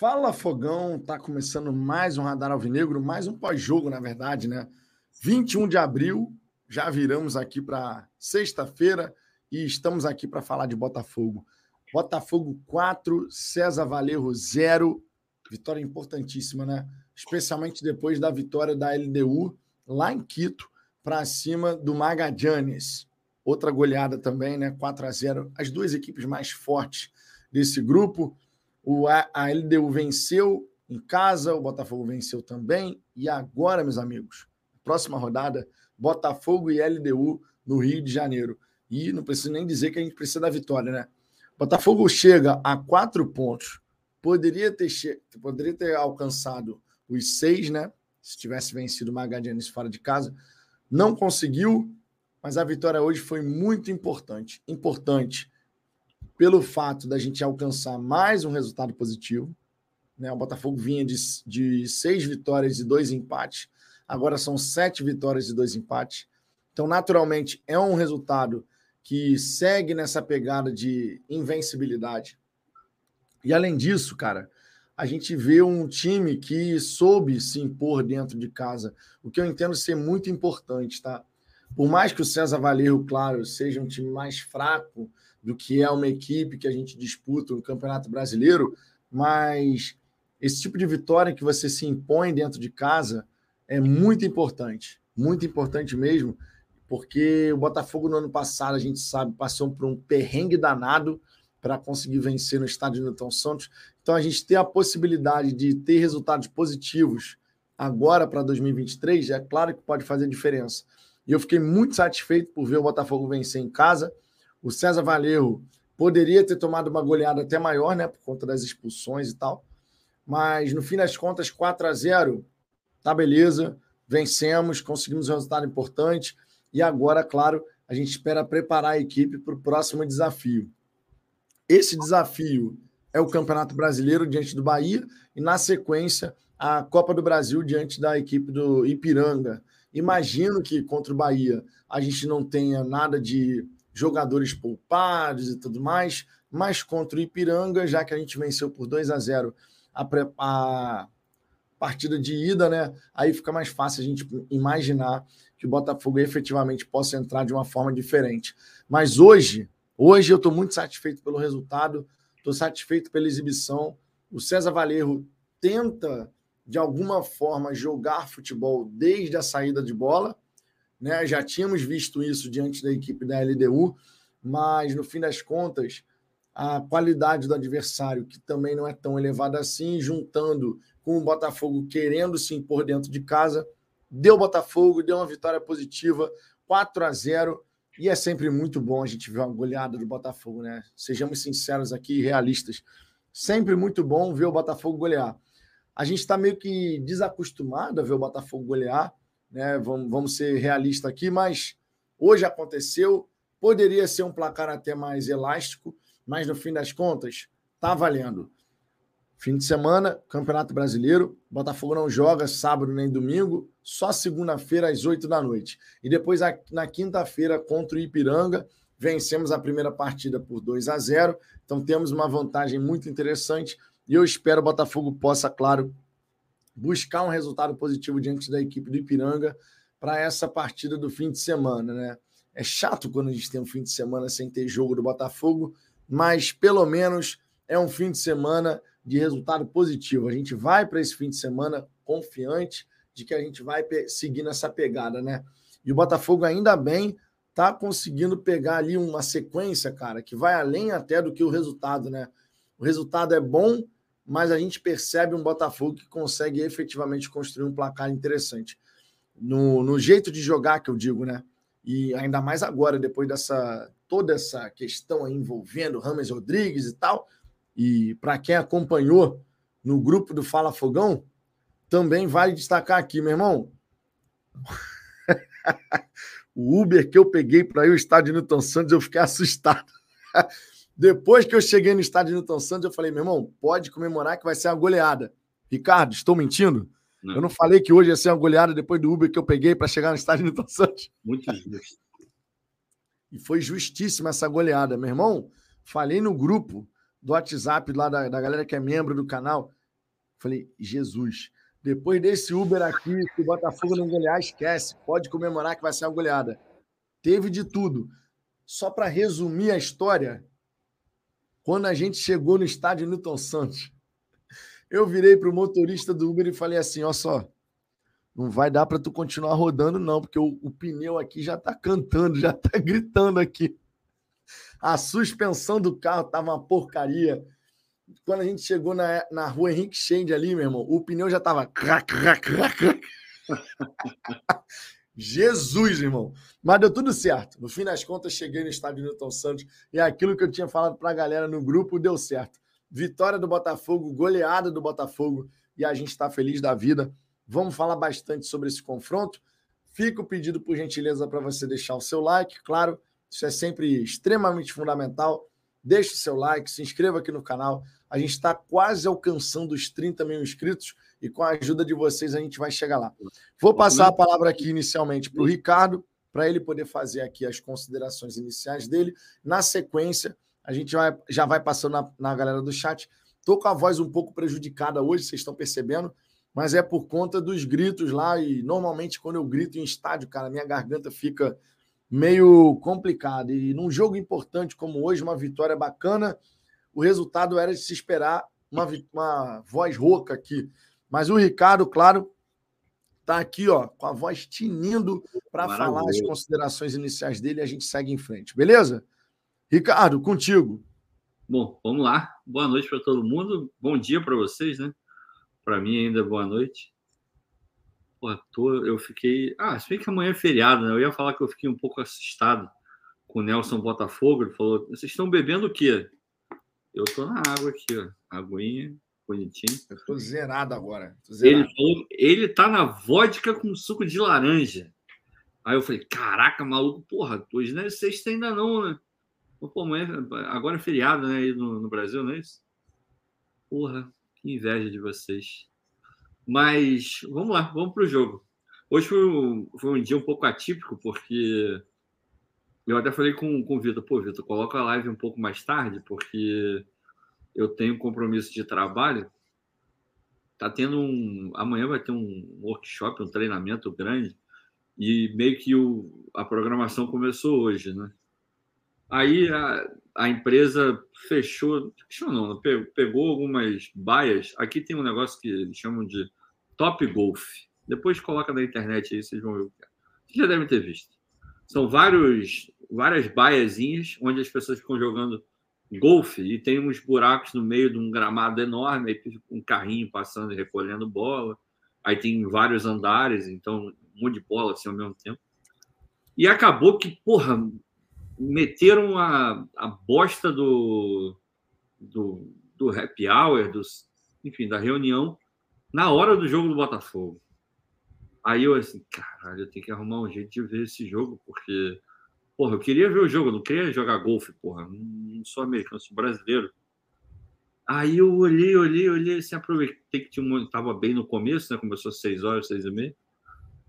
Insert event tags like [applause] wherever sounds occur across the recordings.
Fala Fogão, tá começando mais um Radar Alvinegro, mais um pós-jogo, na verdade, né? 21 de abril, já viramos aqui para sexta-feira e estamos aqui para falar de Botafogo. Botafogo 4, César Valerro 0. Vitória importantíssima, né? Especialmente depois da vitória da LDU lá em Quito para cima do Magallanes. Outra goleada também, né? 4 a 0. As duas equipes mais fortes desse grupo. O, a, LDU venceu em casa, o Botafogo venceu também. E agora, meus amigos, próxima rodada, Botafogo e LDU no Rio de Janeiro. E não preciso nem dizer que a gente precisa da vitória, né? Botafogo chega a quatro pontos. Poderia ter, che... poderia ter alcançado os seis, né? Se tivesse vencido o Magadianes fora de casa. Não conseguiu, mas a vitória hoje foi muito importante. Importante pelo fato da gente alcançar mais um resultado positivo. Né? O Botafogo vinha de, de seis vitórias e dois empates, agora são sete vitórias e dois empates. Então, naturalmente, é um resultado que segue nessa pegada de invencibilidade. E além disso, cara, a gente vê um time que soube se impor dentro de casa, o que eu entendo ser muito importante, tá? Por mais que o César Valerro, claro, seja um time mais fraco do que é uma equipe que a gente disputa no Campeonato Brasileiro, mas esse tipo de vitória que você se impõe dentro de casa é muito importante, muito importante mesmo, porque o Botafogo no ano passado, a gente sabe, passou por um perrengue danado para conseguir vencer no estádio Newton Santos. Então a gente ter a possibilidade de ter resultados positivos agora para 2023, é claro que pode fazer diferença. E eu fiquei muito satisfeito por ver o Botafogo vencer em casa. O César Valerro poderia ter tomado uma goleada até maior, né, por conta das expulsões e tal. Mas no fim das contas, 4 a 0, tá beleza, vencemos, conseguimos um resultado importante e agora, claro, a gente espera preparar a equipe para o próximo desafio. Esse desafio é o Campeonato Brasileiro diante do Bahia e na sequência a Copa do Brasil diante da equipe do Ipiranga. Imagino que contra o Bahia a gente não tenha nada de jogadores poupados e tudo mais, mas contra o Ipiranga, já que a gente venceu por 2 a 0 a, a partida de ida, né? Aí fica mais fácil a gente imaginar que o Botafogo efetivamente possa entrar de uma forma diferente. Mas hoje, hoje eu estou muito satisfeito pelo resultado, estou satisfeito pela exibição. O César Valerro tenta, de alguma forma, jogar futebol desde a saída de bola, né? Já tínhamos visto isso diante da equipe da LDU, mas no fim das contas, a qualidade do adversário, que também não é tão elevada assim, juntando com o Botafogo querendo se impor dentro de casa, deu Botafogo, deu uma vitória positiva, 4 a 0 e é sempre muito bom a gente ver uma goleada do Botafogo, né? Sejamos sinceros aqui, realistas. Sempre muito bom ver o Botafogo golear. A gente está meio que desacostumado a ver o Botafogo golear, né? Vamos, vamos ser realistas aqui, mas hoje aconteceu. Poderia ser um placar até mais elástico, mas no fim das contas, tá valendo. Fim de semana, Campeonato Brasileiro. Botafogo não joga sábado nem domingo, só segunda-feira às 8 da noite. E depois, na quinta-feira, contra o Ipiranga, vencemos a primeira partida por 2 a 0. Então temos uma vantagem muito interessante. E eu espero o Botafogo possa, claro, buscar um resultado positivo diante da equipe do Ipiranga para essa partida do fim de semana, né? É chato quando a gente tem um fim de semana sem ter jogo do Botafogo, mas pelo menos é um fim de semana de resultado positivo. A gente vai para esse fim de semana confiante de que a gente vai seguir nessa pegada, né? E o Botafogo ainda bem tá conseguindo pegar ali uma sequência, cara, que vai além até do que o resultado, né? O resultado é bom, mas a gente percebe um Botafogo que consegue efetivamente construir um placar interessante. No, no jeito de jogar, que eu digo, né? E ainda mais agora, depois dessa toda essa questão envolvendo Rames Rodrigues e tal. E para quem acompanhou no grupo do Fala Fogão, também vale destacar aqui, meu irmão. [laughs] o Uber que eu peguei para ir ao estádio Newton Santos, eu fiquei assustado. [laughs] Depois que eu cheguei no estádio Newton Santos, eu falei, meu irmão, pode comemorar que vai ser uma goleada. Ricardo, estou mentindo? Não. Eu não falei que hoje ia ser uma goleada depois do Uber que eu peguei para chegar no estádio Newton Santos. Muito justo. E foi justíssima essa goleada, meu irmão. Falei no grupo do WhatsApp lá da, da galera que é membro do canal. Falei, Jesus, depois desse Uber aqui, se o Botafogo não golear, esquece. Pode comemorar que vai ser uma goleada. Teve de tudo. Só para resumir a história, quando a gente chegou no estádio Newton Santos, eu virei para o motorista do Uber e falei assim: ó só, não vai dar para tu continuar rodando, não, porque o, o pneu aqui já está cantando, já está [laughs] gritando aqui. A suspensão do carro estava uma porcaria. Quando a gente chegou na, na rua Henrique Shende ali, meu irmão, o pneu já estava. [laughs] Jesus, irmão. Mas deu tudo certo. No fim das contas, cheguei no estádio Newton Santos e aquilo que eu tinha falado para a galera no grupo deu certo. Vitória do Botafogo, goleada do Botafogo e a gente está feliz da vida. Vamos falar bastante sobre esse confronto. Fica o pedido, por gentileza, para você deixar o seu like. Claro, isso é sempre extremamente fundamental. Deixe o seu like, se inscreva aqui no canal. A gente está quase alcançando os 30 mil inscritos e com a ajuda de vocês a gente vai chegar lá. Vou passar a palavra aqui inicialmente para o Ricardo, para ele poder fazer aqui as considerações iniciais dele. Na sequência, a gente vai, já vai passando na, na galera do chat. Estou com a voz um pouco prejudicada hoje, vocês estão percebendo, mas é por conta dos gritos lá. E normalmente, quando eu grito em estádio, cara, minha garganta fica meio complicada. E num jogo importante como hoje, uma vitória bacana, o resultado era de se esperar uma, uma voz rouca aqui. Mas o Ricardo, claro, está aqui ó, com a voz tinindo para falar as considerações iniciais dele e a gente segue em frente, beleza? Ricardo, contigo. Bom, vamos lá. Boa noite para todo mundo. Bom dia para vocês, né? Para mim ainda boa noite. Pô, tô, eu fiquei. Ah, se bem que amanhã é feriado, né? Eu ia falar que eu fiquei um pouco assustado com o Nelson Botafogo. Ele falou: vocês estão bebendo o quê? Eu tô na água aqui, ó. Aguinha, bonitinho. Eu tô zerado agora. Tô zerado. Ele falou, ele tá na vodka com suco de laranja. Aí eu falei, caraca, maluco, porra, hoje não é sexta ainda não, né? Pô, amanhã, agora é feriado, né, aí no, no Brasil, não é isso? Porra, que inveja de vocês. Mas vamos lá, vamos pro jogo. Hoje foi um, foi um dia um pouco atípico, porque eu até falei com, com o Vitor, pô, Vitor, coloca a live um pouco mais tarde, porque eu tenho compromisso de trabalho. Tá tendo um. Amanhã vai ter um workshop, um treinamento grande, e meio que o, a programação começou hoje, né? Aí a, a empresa fechou, fechou não, pegou algumas baias. Aqui tem um negócio que eles chamam de Top Golf. Depois coloca na internet aí, vocês vão ver o que é. Vocês já devem ter visto. São vários, várias baiazinhas onde as pessoas ficam jogando golfe e tem uns buracos no meio de um gramado enorme, aí um carrinho passando e recolhendo bola. Aí tem vários andares, então um monte de bola assim ao mesmo tempo. E acabou que, porra, meteram a, a bosta do, do, do happy hour, dos, enfim, da reunião, na hora do jogo do Botafogo. Aí eu assim, caralho, eu tenho que arrumar um jeito de ver esse jogo, porque Porra, eu queria ver o jogo, eu não queria jogar golfe, porra. Não sou americano, sou brasileiro. Aí eu olhei, olhei, olhei, assim, aproveitei que tinha um, tava bem no começo, né? Começou às seis horas, seis e meia.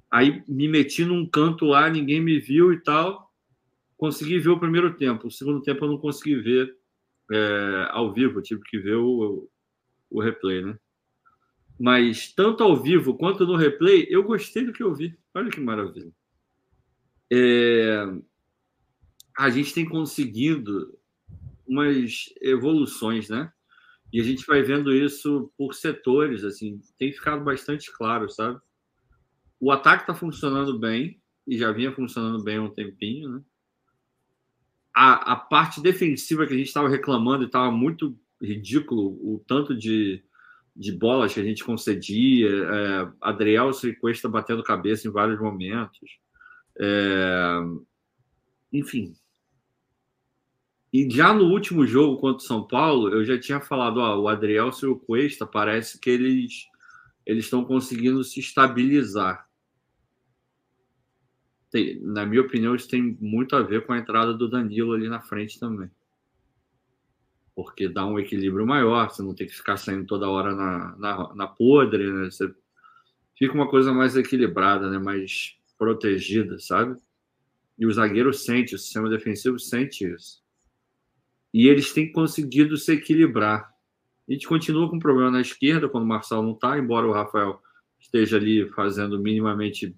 Aí me meti num canto lá, ninguém me viu e tal. Consegui ver o primeiro tempo. O segundo tempo eu não consegui ver é, ao vivo, tive que ver o, o replay, né? Mas tanto ao vivo quanto no replay, eu gostei do que eu vi. Olha que maravilha. É, a gente tem conseguido umas evoluções, né? E a gente vai vendo isso por setores, assim, tem ficado bastante claro, sabe? O ataque está funcionando bem, e já vinha funcionando bem há um tempinho, né? A, a parte defensiva que a gente estava reclamando e estava muito ridículo, o tanto de, de bolas que a gente concedia, é, Adriel Cuesta batendo cabeça em vários momentos. É, enfim, e já no último jogo contra o São Paulo, eu já tinha falado, ó, o Adriel e o Cuesta parece que eles eles estão conseguindo se estabilizar. Tem, na minha opinião, isso tem muito a ver com a entrada do Danilo ali na frente também. Porque dá um equilíbrio maior, você não tem que ficar saindo toda hora na, na, na podre, né? Você fica uma coisa mais equilibrada, né? mais protegida, sabe? E o zagueiro sente, o sistema defensivo sente isso. E eles têm conseguido se equilibrar. A gente continua com problema na esquerda quando o Marçal não está, embora o Rafael esteja ali fazendo minimamente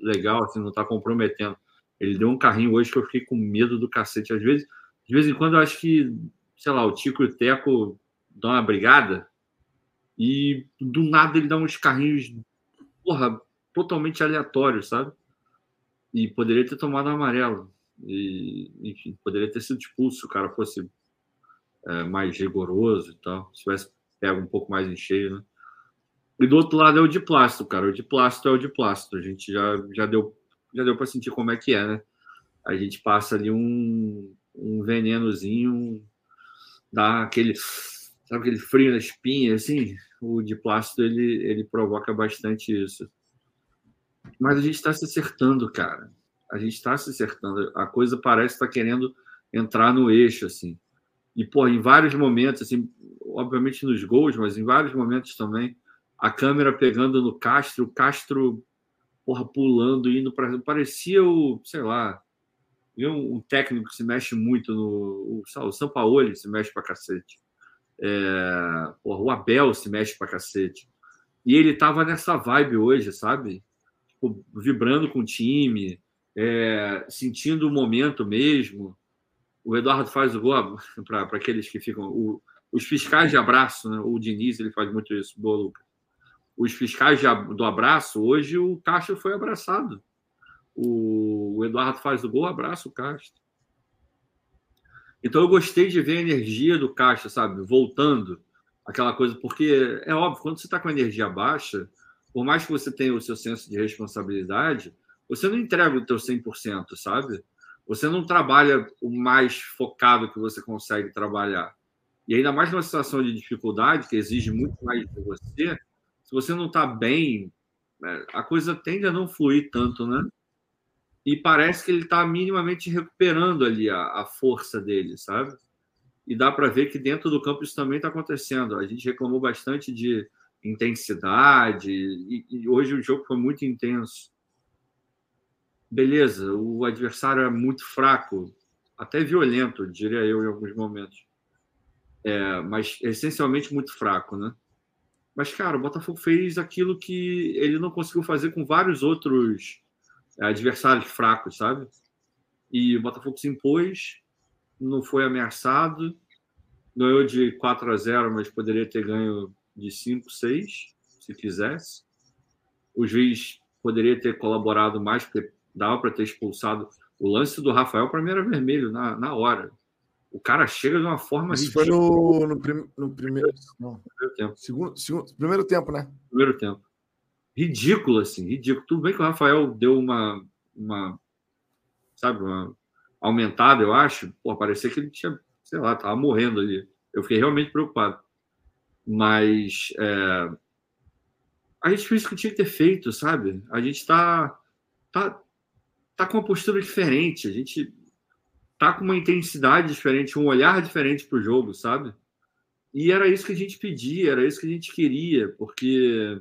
legal, assim, não está comprometendo. Ele deu um carrinho hoje que eu fiquei com medo do cacete. Às vezes, de vez em quando, eu acho que, sei lá, o Tico e o Teco dão uma brigada e do nada ele dá uns carrinhos, porra, totalmente aleatórios, sabe? E poderia ter tomado um amarelo. E, enfim, poderia ter sido expulso se o cara fosse é, mais rigoroso e tal. Se tivesse pego um pouco mais em cheio, né? E do outro lado é o de plástico, cara. O de plástico é o de plástico. A gente já, já deu, já deu para sentir como é que é, né? A gente passa ali um, um venenozinho, dá aquele, sabe aquele frio na espinha, assim. O de plástico ele, ele provoca bastante isso. Mas a gente está se acertando, cara. A gente está se acertando. A coisa parece estar tá querendo entrar no eixo, assim. E, pô, em vários momentos, assim, obviamente nos gols, mas em vários momentos também, a câmera pegando no Castro, o Castro porra, pulando, indo para. Parecia o, sei lá, um, um técnico que se mexe muito no. O, o São Paulo se mexe para cacete. É, porra, o Abel se mexe para cacete. E ele tava nessa vibe hoje, sabe? Tipo, vibrando com o time, é, sentindo o momento mesmo. O Eduardo faz o gol [laughs] para aqueles que ficam. O, os fiscais de abraço, né? o Diniz ele faz muito isso, boa, os fiscais de, do abraço, hoje o Castro foi abraçado. O, o Eduardo faz o gol, abraça o Castro. Então eu gostei de ver a energia do Castro, sabe? Voltando aquela coisa, porque é óbvio, quando você está com a energia baixa, por mais que você tenha o seu senso de responsabilidade, você não entrega o teu 100%, sabe? Você não trabalha o mais focado que você consegue trabalhar. E ainda mais numa situação de dificuldade, que exige muito mais de você, se você não está bem, né, a coisa tende a não fluir tanto, né? E parece que ele está minimamente recuperando ali a, a, força dele, sabe? E dá para ver que dentro do campo isso também está acontecendo. A gente reclamou bastante de intensidade, e, e hoje o jogo foi muito intenso. Beleza, o adversário é muito fraco, até violento, diria eu, em alguns momentos. É, mas essencialmente muito fraco, né? Mas, cara, o Botafogo fez aquilo que ele não conseguiu fazer com vários outros é, adversários fracos, sabe? E o Botafogo se impôs, não foi ameaçado, ganhou de 4 a 0, mas poderia ter ganho de 5, 6, se quisesse. O juiz poderia ter colaborado mais, porque dava para ter expulsado. O lance do Rafael, para mim, era vermelho na, na hora. O cara chega de uma forma. Isso foi no, no, prim, no primeiro. Não. primeiro tempo. Segundo, segundo, primeiro tempo, né? Primeiro tempo. Ridículo, assim, ridículo. Tudo bem que o Rafael deu uma. uma sabe, uma aumentada, eu acho. Pô, parecia que ele tinha, sei lá, tava morrendo ali. Eu fiquei realmente preocupado. Mas. É, a gente fez o que tinha que ter feito, sabe? A gente está tá, tá com uma postura diferente. A gente tá com uma intensidade diferente, um olhar diferente para o jogo, sabe? E era isso que a gente pedia, era isso que a gente queria, porque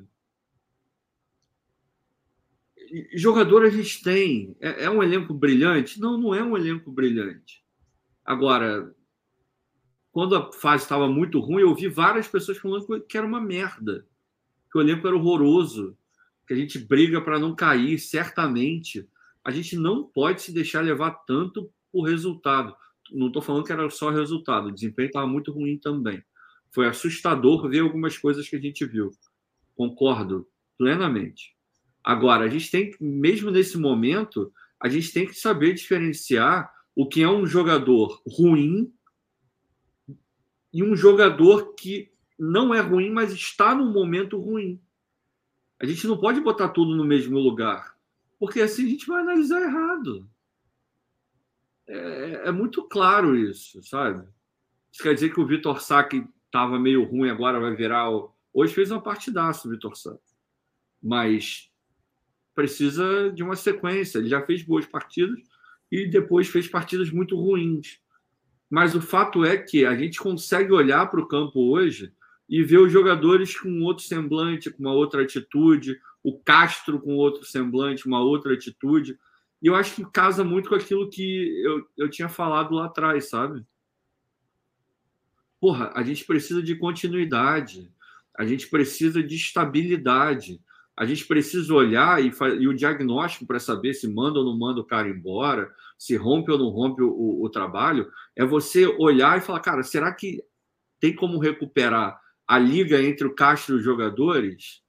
jogador a gente tem. É, é, um elenco brilhante? Não, não é um elenco brilhante. Agora, quando a fase estava muito ruim, eu ouvi várias pessoas falando que era uma merda, que o elenco era horroroso, que a gente briga para não cair, certamente. A gente não pode se deixar levar tanto o resultado. Não estou falando que era só resultado, o desempenho estava muito ruim também. Foi assustador ver algumas coisas que a gente viu. Concordo plenamente. Agora, a gente tem, mesmo nesse momento, a gente tem que saber diferenciar o que é um jogador ruim e um jogador que não é ruim, mas está num momento ruim. A gente não pode botar tudo no mesmo lugar, porque assim a gente vai analisar errado. É, é, muito claro isso, sabe? Isso quer dizer que o Vitor Sá, que estava meio ruim, agora vai virar. O... Hoje fez uma partidaça o Vitor Sá. Mas precisa de uma sequência. Ele já fez boas partidas e depois fez partidas muito ruins. Mas o fato é que a gente consegue olhar para o campo hoje e ver os jogadores com outro semblante, com uma outra atitude, o Castro com outro semblante, uma outra atitude. E eu acho que casa muito com aquilo que eu, eu tinha falado lá atrás, sabe? porra, a gente precisa de continuidade, a gente precisa de estabilidade, a gente precisa olhar e, e o diagnóstico para saber se manda ou não manda o cara embora, se rompe ou não rompe o, o, o trabalho, é você olhar e falar, cara, será que tem como recuperar a liga entre o Castro e os jogadores?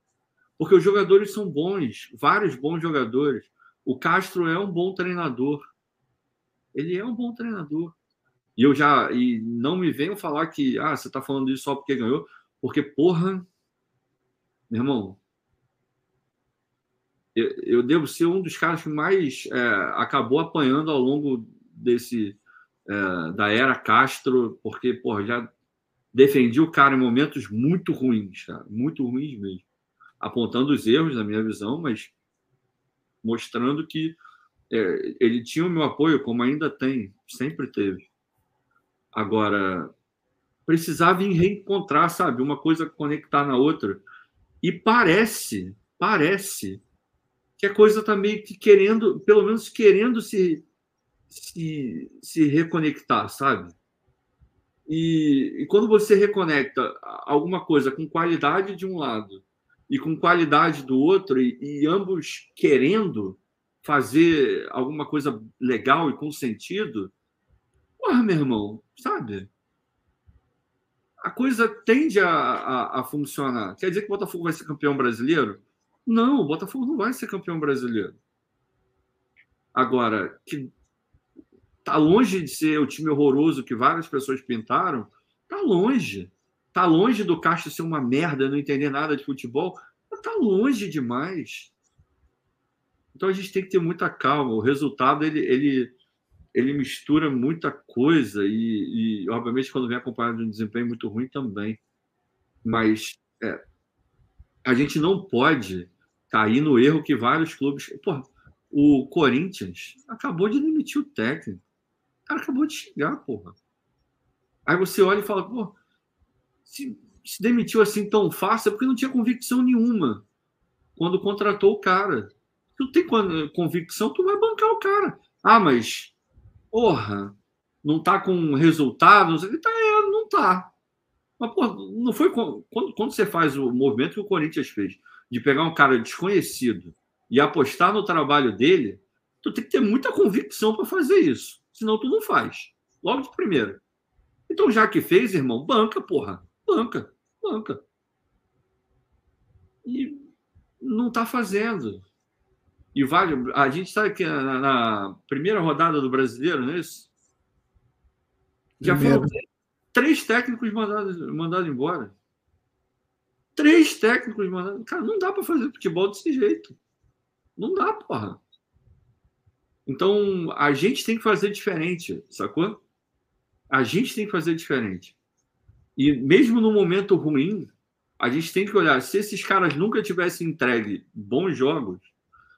Porque os jogadores são bons, vários bons jogadores. O Castro é um bom treinador. Ele é um bom treinador. E eu já e não me venham falar que ah, você está falando isso só porque ganhou, porque porra, meu irmão, eu, eu devo ser um dos caras que mais é, acabou apanhando ao longo desse é, da era Castro, porque porra, já defendi o cara em momentos muito ruins, cara, muito ruins mesmo, apontando os erros na minha visão, mas mostrando que é, ele tinha o meu apoio, como ainda tem, sempre teve. Agora, precisava reencontrar, sabe? Uma coisa conectar na outra. E parece, parece que a coisa está meio que querendo, pelo menos querendo se, se, se reconectar, sabe? E, e, quando você reconecta alguma coisa com qualidade de um lado e com qualidade do outro, e, e ambos querendo fazer alguma coisa legal e com sentido, porra, meu irmão, sabe? A coisa tende a, a, a funcionar. Quer dizer que o Botafogo vai ser campeão brasileiro? Não, o Botafogo não vai ser campeão brasileiro. Agora, que tá longe de ser o time horroroso que várias pessoas pintaram, tá longe. Tá longe do Castro ser uma merda, não entender nada de futebol, tá longe demais. Então a gente tem que ter muita calma. O resultado ele, ele, ele mistura muita coisa e, e, obviamente, quando vem acompanhado de um desempenho muito ruim também. Mas é, a gente não pode cair no erro que vários clubes. Porra, o Corinthians acabou de demitir o técnico. O cara acabou de chegar, porra. Aí você olha e fala, se, se demitiu assim tão fácil é porque não tinha convicção nenhuma quando contratou o cara. Tu tem convicção, tu vai bancar o cara. Ah, mas, porra, não tá com resultado, não sei Tá, é, não tá. Mas, pô, não foi quando, quando você faz o movimento que o Corinthians fez, de pegar um cara desconhecido e apostar no trabalho dele, tu tem que ter muita convicção para fazer isso. Senão tu não faz. Logo de primeira. Então, já que fez, irmão, banca, porra. Banca, banca. E não está fazendo. E vale. A gente está aqui na, na, primeira rodada do brasileiro, não é isso? Já foram três técnicos mandados, mandados embora. Três técnicos mandados. Cara, não dá para fazer futebol desse jeito. Não dá, porra. Então, a gente tem que fazer diferente, sacou? A gente tem que fazer diferente. E mesmo no momento ruim, a gente tem que olhar. Se esses caras nunca tivessem entregue bons jogos,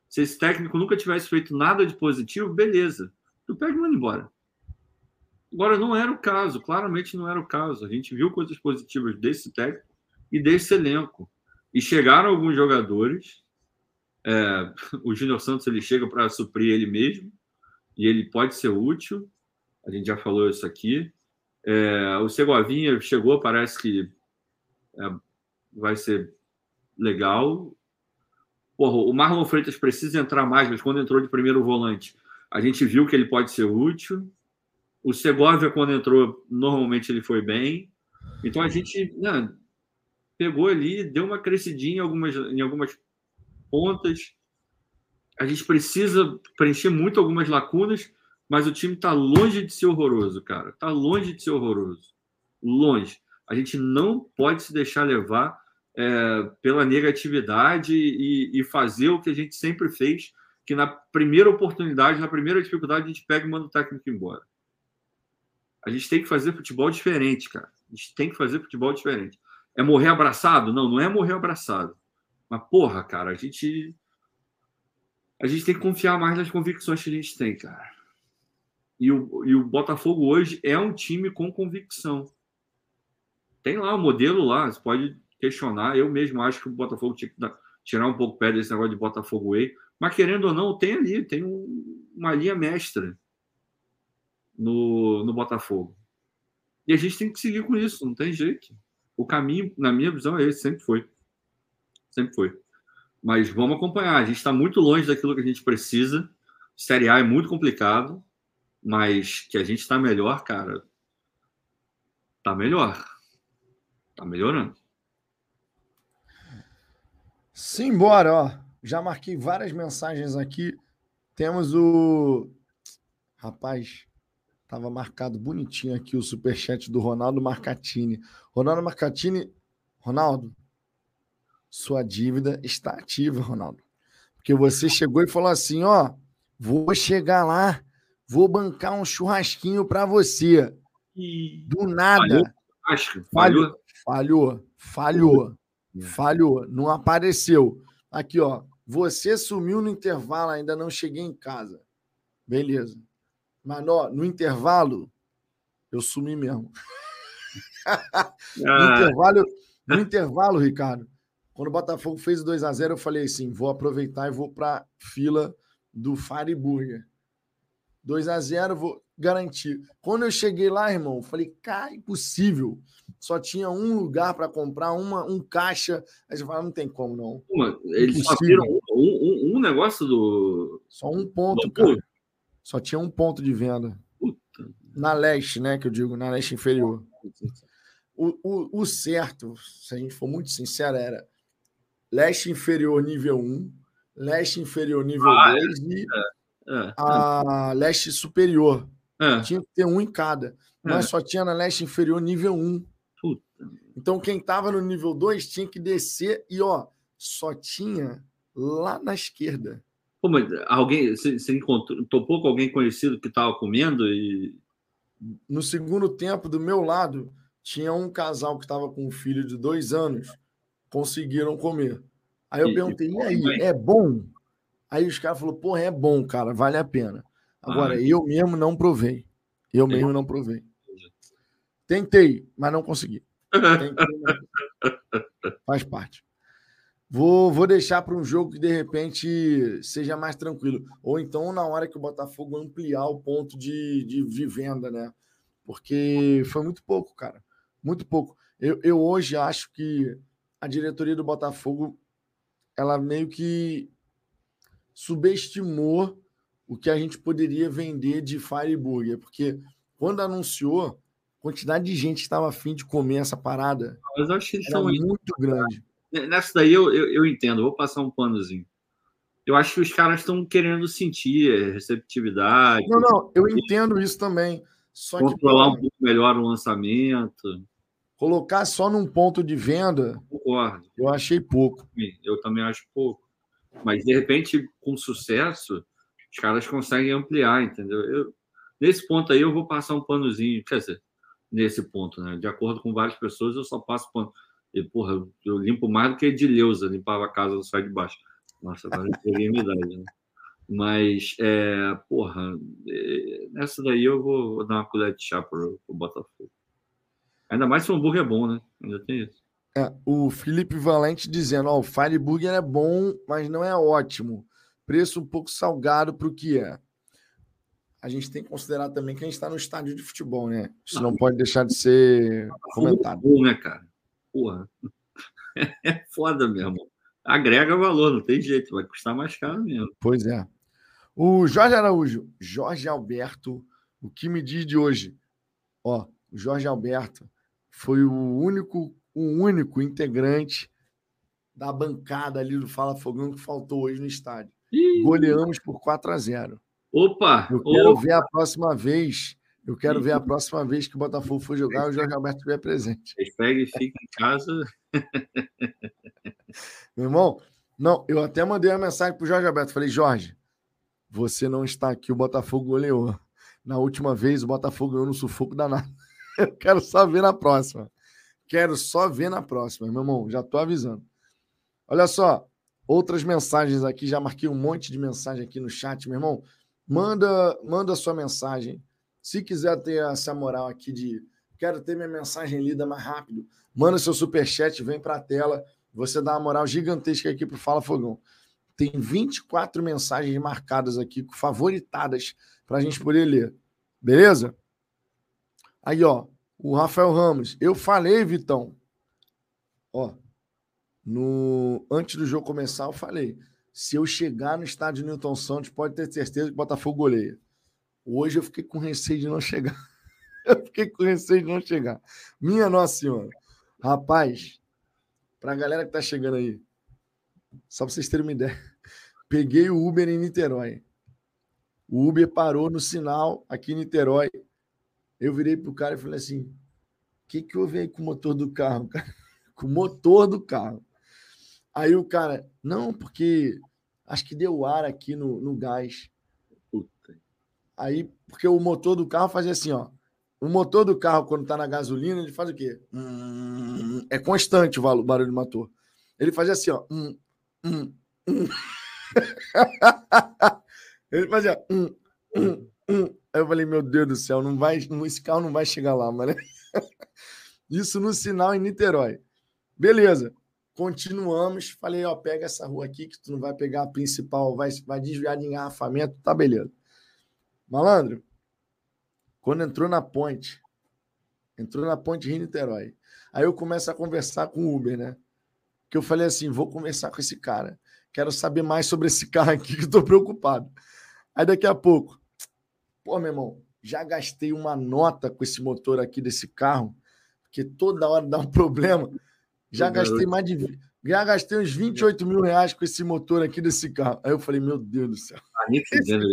se esse técnico nunca tivesse feito nada de positivo, beleza. Tu pega e manda embora. Agora, não era o caso, claramente não era o caso. A gente viu coisas positivas desse técnico e desse elenco. E chegaram alguns jogadores é, o Júnior Santos ele chega para suprir ele mesmo e ele pode ser útil. A gente já falou isso aqui. É, o Segovinha chegou, parece que é, vai ser legal. Porra, o Marlon Freitas precisa entrar mais, mas quando entrou de primeiro volante, a gente viu que ele pode ser útil. O Segovia, quando entrou, normalmente ele foi bem. Então a gente né, pegou ali, deu uma crescidinha em algumas, em algumas pontas. A gente precisa preencher muito algumas lacunas, mas o time está longe de ser horroroso, cara. Está longe de ser horroroso. Longe. A gente não pode se deixar levar é, pela negatividade e, e, fazer o que a gente sempre fez, que na primeira oportunidade, na primeira dificuldade, a gente pega e manda o técnico embora. A gente tem que fazer futebol diferente, cara. A gente tem que fazer futebol diferente. É morrer abraçado? Não, não é morrer abraçado. Mas, porra, cara, a gente. A gente tem que confiar mais nas convicções que a gente tem, cara. E o, e o Botafogo hoje é um time com convicção. Tem lá o modelo lá, você pode questionar. Eu mesmo acho que o Botafogo tinha que tirar um pouco o pé desse negócio de Botafogo Way. Mas querendo ou não, tem ali, tem um, uma linha mestra no, no Botafogo. E a gente tem que seguir com isso, não tem jeito. O caminho, na minha visão, é esse, sempre foi. Sempre foi. Mas vamos acompanhar. A gente está muito longe daquilo que a gente precisa. Série A é muito complicado, mas que a gente está melhor, cara. Tá melhor. Tá melhorando. Simbora, ó. Já marquei várias mensagens aqui. Temos o. Rapaz, tava marcado bonitinho aqui o superchat do Ronaldo Marcatini. Ronaldo Marcatini. Ronaldo, sua dívida está ativa, Ronaldo. Porque você chegou e falou assim: ó, vou chegar lá, vou bancar um churrasquinho para você. E... Do nada. Falhou. Falhou. Falhou. Falhou. Falhou. Não apareceu. Aqui, ó. Você sumiu no intervalo, ainda não cheguei em casa. Beleza. Mas ó, no intervalo, eu sumi mesmo. no, ah. intervalo, no intervalo, Ricardo, quando o Botafogo fez o 2 a 0 eu falei assim: vou aproveitar e vou para fila do Fireburger. 2 a 0 vou garantir. Quando eu cheguei lá, irmão, falei: cara, impossível. Só tinha um lugar para comprar, uma, um caixa. Aí você fala: não tem como, não. Uma, eles só viram um, um, um, negócio do. Só um ponto, do cara. Só tinha um ponto de venda. Puta. Na leste, né? Que eu digo, na leste inferior. O, o, o certo, se a gente for muito sincero, era leste inferior nível 1, leste inferior nível ah, 2 é, e é, a leste superior. É. Tinha que ter um em cada. Mas é. só tinha na leste inferior nível 1. Puta. Então quem estava no nível 2 tinha que descer e ó, só tinha lá na esquerda. Pô, mas alguém, você, você encontrou, topou com alguém conhecido que estava comendo e no segundo tempo do meu lado tinha um casal que estava com um filho de dois anos conseguiram comer. Aí eu e, perguntei, e aí, é bom? Aí os caras falaram, porra, é bom, cara, vale a pena. Agora, ah, eu mesmo não provei. Eu mesmo não provei. Tentei, mas não consegui. Tentei, [laughs] Faz parte. Vou, vou deixar para um jogo que de repente seja mais tranquilo. Ou então na hora que o Botafogo ampliar o ponto de, de, de venda, né? Porque foi muito pouco, cara. Muito pouco. Eu, eu hoje acho que a diretoria do Botafogo ela meio que subestimou o que a gente poderia vender de Fireburger, porque quando anunciou, a quantidade de gente que estava afim de comer essa parada Mas eu acho que eles era muito grande. Nessa daí eu, eu, eu, entendo, vou passar um panozinho. Eu acho que os caras estão querendo sentir receptividade. Não, não, eu entendo isso também. Só controlar que, um pouco melhor o lançamento. Colocar só num ponto de venda, Concordo. eu achei pouco. Eu também acho pouco. Mas, de repente, com sucesso, os caras conseguem ampliar, entendeu? Eu, nesse ponto aí, eu vou passar um panozinho. Quer dizer, nesse ponto, né? De acordo com várias pessoas, eu só passo pano. E, porra, eu limpo mais do que Edileuza limpava a casa do sai de baixo. Nossa, agora peguei minha idade, né? Mas, é, porra, é, nessa daí eu vou dar uma colher de chá pro, pro Botafogo. Ainda mais se o hambúrguer é bom, né? Ainda tem isso. É, o Felipe Valente dizendo: ó, o Fireburger é bom, mas não é ótimo. Preço um pouco salgado para o que é. A gente tem que considerar também que a gente está no estádio de futebol, né? Isso não, não pode deixar de ser comentado. Bom, né, cara? Porra. [laughs] É foda mesmo. Agrega valor, não tem jeito, vai custar mais caro mesmo. Pois é. O Jorge Araújo, Jorge Alberto, o que me diz de hoje? Ó, o Jorge Alberto foi o único, o único integrante da bancada ali do Fala Fogão que faltou hoje no estádio. Ih. Goleamos por 4 a 0. Opa! Eu quero opa. ver a próxima vez. Eu quero Ih. ver a próxima vez que o Botafogo for jogar e o Jorge Alberto estiver presente. Pega e fica em casa. [laughs] Meu irmão, não, eu até mandei uma mensagem pro Jorge Alberto. Falei, Jorge, você não está aqui, o Botafogo goleou. Na última vez, o Botafogo ganhou no sufoco danado. [laughs] Eu quero só ver na próxima. Quero só ver na próxima, meu irmão. Já tô avisando. Olha só, outras mensagens aqui. Já marquei um monte de mensagem aqui no chat, meu irmão. Manda, manda sua mensagem. Se quiser ter essa moral aqui de quero ter minha mensagem lida mais rápido, manda seu super chat, vem para a tela. Você dá uma moral gigantesca aqui pro Fala Fogão. Tem 24 mensagens marcadas aqui, favoritadas, para a gente poder ler. Beleza? Aí, ó, O Rafael Ramos, eu falei, Vitão. Ó, no antes do jogo começar, eu falei: se eu chegar no estádio Newton Santos, pode ter certeza que o Botafogo goleia. Hoje eu fiquei com receio de não chegar. [laughs] eu fiquei com receio de não chegar. Minha Nossa Senhora. Rapaz, para a galera que tá chegando aí, só para vocês terem uma ideia, [laughs] peguei o Uber em Niterói. O Uber parou no sinal aqui em Niterói. Eu virei pro cara e falei assim: o que, que houve aí com o motor do carro? [laughs] com o motor do carro. Aí o cara, não, porque acho que deu ar aqui no, no gás. Puta. Aí, porque o motor do carro fazia assim, ó. O motor do carro, quando tá na gasolina, ele faz o quê? Hum, é constante o barulho do motor. Ele fazia assim, ó. Hum, hum, hum. [laughs] ele fazia. Aí eu falei, meu Deus do céu, não vai, esse carro não vai chegar lá, mano. [laughs] Isso no sinal em Niterói. Beleza. Continuamos. Falei, ó, pega essa rua aqui que tu não vai pegar a principal, vai, vai desviar de engarrafamento, tá beleza. Malandro, quando entrou na ponte, entrou na ponte Rio-Niterói, aí eu começo a conversar com o Uber, né? Que eu falei assim, vou conversar com esse cara. Quero saber mais sobre esse [laughs] carro aqui que eu tô preocupado. Aí daqui a pouco, pô, meu irmão, já gastei uma nota com esse motor aqui desse carro, porque toda hora dá um [laughs] problema. Já gastei mais de. Já gastei uns 28 mil reais com esse motor aqui desse carro. Aí eu falei, meu Deus do céu. Ah, nem fizendo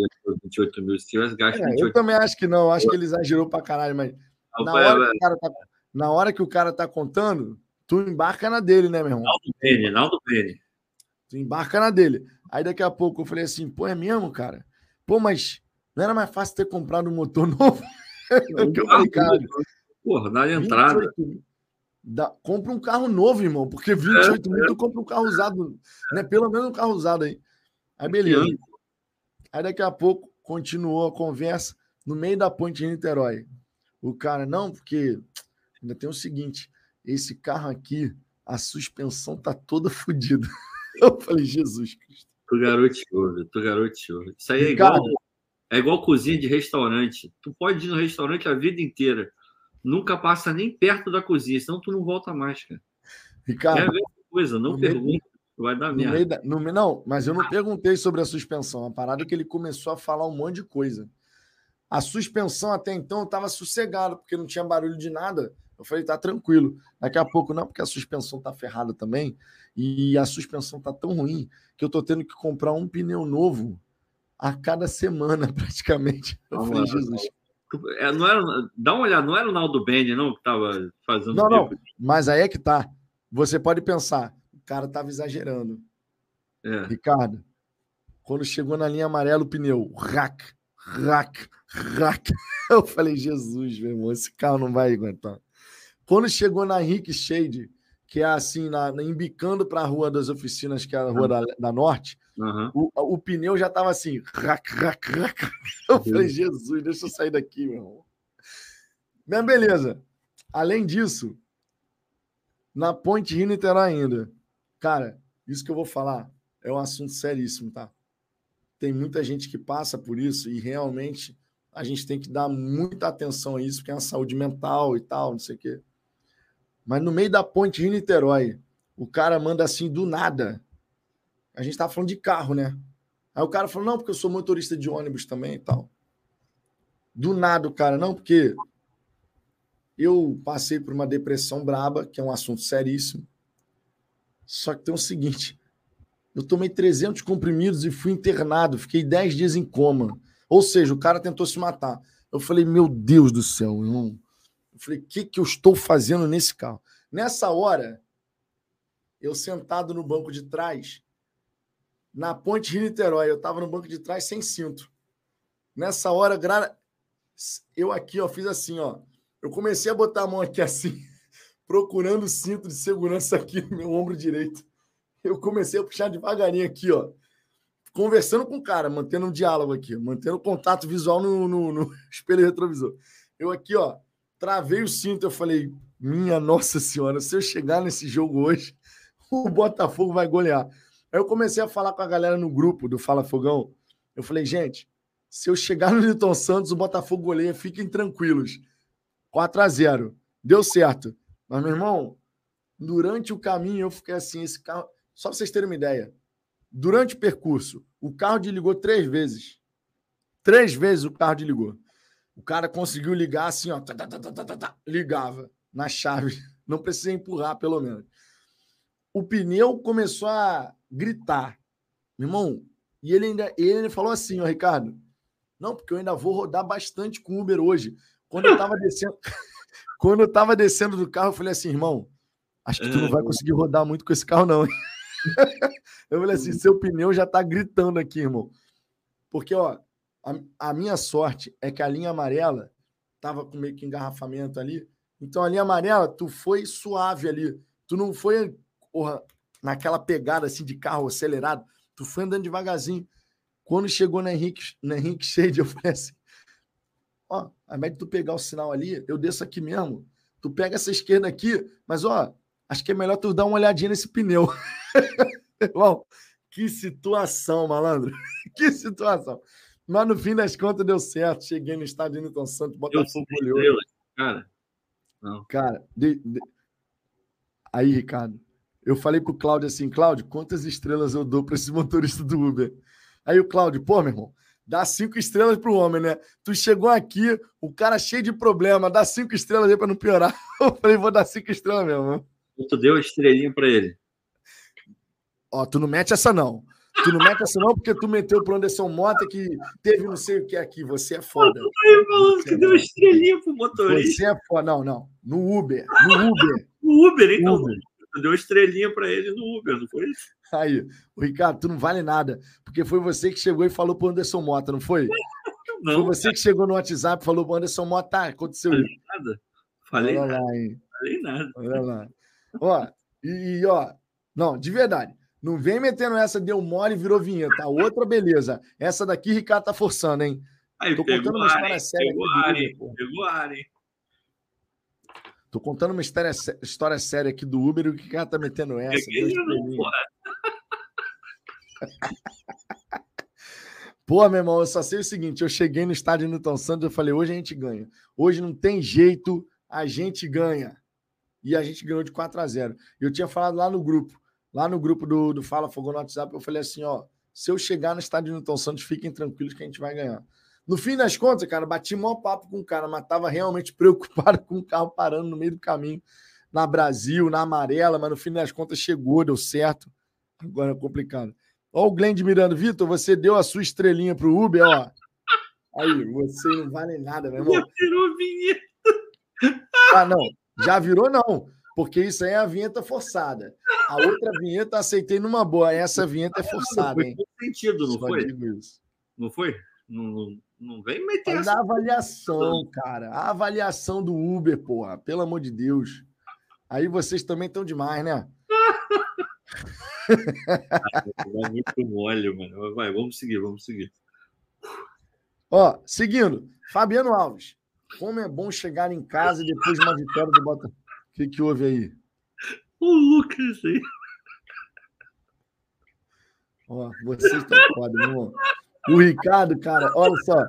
28 mil. Se tivesse gasto é, 28 Eu também acho que não. Acho que ele exagerou pra caralho, mas. Na hora, que o cara tá, na hora que o cara tá contando, tu embarca na dele, né, meu irmão? Naldo Bene, Naldo Bene. Tu embarca na dele. Aí daqui a pouco eu falei assim, pô, é mesmo, cara? Pô, mas não era mais fácil ter comprado um motor [laughs] novo? Não, eu falei, cara. Porra, dá entrada. 28, Dá, compra um carro novo, irmão, porque 28 é, mil é. tu compra um carro usado, né? Pelo menos um carro usado aí. Aí beleza. Aí daqui a pouco continuou a conversa no meio da ponte de Niterói. O cara, não, porque ainda tem o seguinte: esse carro aqui, a suspensão tá toda [laughs] fodida. Eu falei, Jesus Cristo. Tu garoteou, tu garoteou. Isso aí é igual, é igual cozinha de restaurante. Tu pode ir no restaurante a vida inteira nunca passa nem perto da cozinha, senão tu não volta mais, cara. Ricardo, é a mesma coisa, não pergunta. Vai dar merda. Da, no, não, mas eu não perguntei sobre a suspensão. A parada é que ele começou a falar um monte de coisa. A suspensão até então eu estava sossegado, porque não tinha barulho de nada. Eu falei, tá tranquilo. Daqui a pouco, não, porque a suspensão tá ferrada também. E a suspensão tá tão ruim que eu tô tendo que comprar um pneu novo a cada semana, [laughs] praticamente. Eu falei, Jesus. É, não era, dá uma olhada, não era o Naldo Bene, não, que estava fazendo. Não, não, mas aí é que tá. Você pode pensar, o cara estava exagerando. É. Ricardo, quando chegou na linha amarela, o pneu, rac, rac, rac. [laughs] Eu falei, Jesus, meu irmão, esse carro não vai aguentar. Quando chegou na Henrique Shade, que é assim, na, na embicando para a Rua das Oficinas, que é a Rua da, da Norte, uhum. o, o pneu já estava assim. Rac, rac, rac. [laughs] Eu falei, Jesus, deixa eu sair daqui, meu irmão. Mas beleza. Além disso, na Ponte Rio Niterói ainda, cara, isso que eu vou falar é um assunto seríssimo, tá? Tem muita gente que passa por isso e realmente a gente tem que dar muita atenção a isso, porque é uma saúde mental e tal, não sei o quê. Mas no meio da ponte Rio-Niterói, o cara manda assim do nada. A gente tava falando de carro, né? Aí o cara falou: não, porque eu sou motorista de ônibus também e tal. Do nada, o cara, não, porque eu passei por uma depressão braba, que é um assunto seríssimo. Só que tem o seguinte: eu tomei 300 comprimidos e fui internado, fiquei 10 dias em coma. Ou seja, o cara tentou se matar. Eu falei: meu Deus do céu, irmão. Eu falei, o que, que eu estou fazendo nesse carro? Nessa hora, eu sentado no banco de trás, na ponte Rio-Niterói, eu estava no banco de trás sem cinto. Nessa hora, eu aqui, ó, fiz assim, ó. Eu comecei a botar a mão aqui assim, [laughs] procurando o cinto de segurança aqui no meu ombro direito. Eu comecei a puxar devagarinho aqui, ó. Conversando com o cara, mantendo um diálogo aqui, mantendo contato visual no, no, no [laughs] espelho retrovisor. Eu aqui, ó, travei o cinto, eu falei, minha Nossa Senhora, se eu chegar nesse jogo hoje, [laughs] o Botafogo vai golear. Aí eu comecei a falar com a galera no grupo do Fala Fogão. Eu falei, gente, se eu chegar no Newton Santos, o Botafogo goleia, fiquem tranquilos. 4 a 0 Deu certo. Mas, meu irmão, durante o caminho eu fiquei assim, esse carro. Só para vocês terem uma ideia. Durante o percurso, o carro desligou três vezes. Três vezes o carro desligou. O cara conseguiu ligar assim, ó. Tá, tá, tá, ligava na chave. Não precisei empurrar, pelo menos. O pneu começou a gritar. Meu irmão, e ele ainda ele falou assim, ó, Ricardo. Não, porque eu ainda vou rodar bastante com Uber hoje. Quando eu tava [laughs] descendo, [laughs] quando eu tava descendo do carro, eu falei assim, irmão, acho que tu não vai é. conseguir rodar muito com esse carro, não. [laughs] eu falei assim, seu pneu já tá gritando aqui, irmão. Porque, ó, a, a minha sorte é que a linha amarela tava com meio que engarrafamento ali. Então, a linha amarela, tu foi suave ali. Tu não foi porra, naquela pegada assim de carro acelerado. Tu foi andando devagarzinho. Quando chegou na Henrique, na Henrique Shade, eu falei assim: ó, ao invés de tu pegar o sinal ali, eu desço aqui mesmo. Tu pega essa esquerda aqui, mas ó, acho que é melhor tu dar uma olhadinha nesse pneu. [laughs] Bom, que situação, malandro. [laughs] que situação. Mas no fim das contas deu certo. Cheguei no estádio Newton Santos, Botafogo goleou. Cara, não. Cara, de, de... aí, Ricardo, eu falei com o Cláudio assim, Cláudio, quantas estrelas eu dou para esse motorista do Uber? Aí o Cláudio, pô, meu irmão, dá cinco estrelas pro homem, né? Tu chegou aqui, o cara cheio de problema, dá cinco estrelas aí para não piorar. [laughs] Eu falei, vou dar cinco estrelas mesmo. Né? Tu deu a estrelinha para ele. Ó, tu não mete essa não. Tu não mete essa não porque tu meteu pro Anderson Mota que teve não sei o que aqui. Você é foda. Tu tá aí falando que é deu estrelinha pro motorista. Você é foda. Não, não. No Uber. No Uber. [laughs] no Uber, então. Uber. Deu estrelinha para ele no Uber, não foi isso? Aí, o Ricardo, tu não vale nada, porque foi você que chegou e falou pro Anderson Mota, não foi? [laughs] Não, foi você cara. que chegou no WhatsApp e falou pro Anderson Mota, tá, aconteceu Falei isso. Nada. Falei Olha nada. Lá, hein? Falei nada. Olha lá. Ó, e, ó, não, de verdade. Não vem metendo essa, deu mole e virou vinheta. A outra, beleza. Essa daqui, Ricardo tá forçando, hein? Aí, Tô contando uma história séria. Pegou ar, hein? Pegou ar, hein? Tô contando uma história, história séria aqui do Uber e o que cara tá metendo essa. [laughs] Pô, meu irmão, eu só sei o seguinte: eu cheguei no estádio Newton Santos e falei, hoje a gente ganha. Hoje não tem jeito, a gente ganha. E a gente ganhou de 4 a 0. Eu tinha falado lá no grupo, lá no grupo do, do Fala Fogo no WhatsApp, eu falei assim: ó, se eu chegar no estádio Newton Santos, fiquem tranquilos que a gente vai ganhar. No fim das contas, cara, bati maior papo com o cara, mas tava realmente [laughs] preocupado com o carro parando no meio do caminho, na Brasil, na amarela, mas no fim das contas chegou, deu certo. Agora é complicado. Ó, o Glenn Miranda, Vitor, você deu a sua estrelinha pro Uber, ó. Aí, você não vale nada, meu irmão. Já virou vinheta. Ah, não. Já virou, não. Porque isso aí é a vinheta forçada. A outra vinheta aceitei numa boa. Essa vinheta é forçada, hein? Não foi sentido, não foi? Não foi? Não, não vem meter essa. a avaliação, cara. A avaliação do Uber, porra. Pelo amor de Deus. Aí vocês também estão demais, né? é muito mole, mano. Vai, vamos seguir, vamos seguir. Ó, seguindo. Fabiano Alves. Como é bom chegar em casa depois de uma vitória do Botafogo. O que, que houve aí? O Lucas aí. Ó, vocês estão foda, meu irmão. O Ricardo, cara, olha só.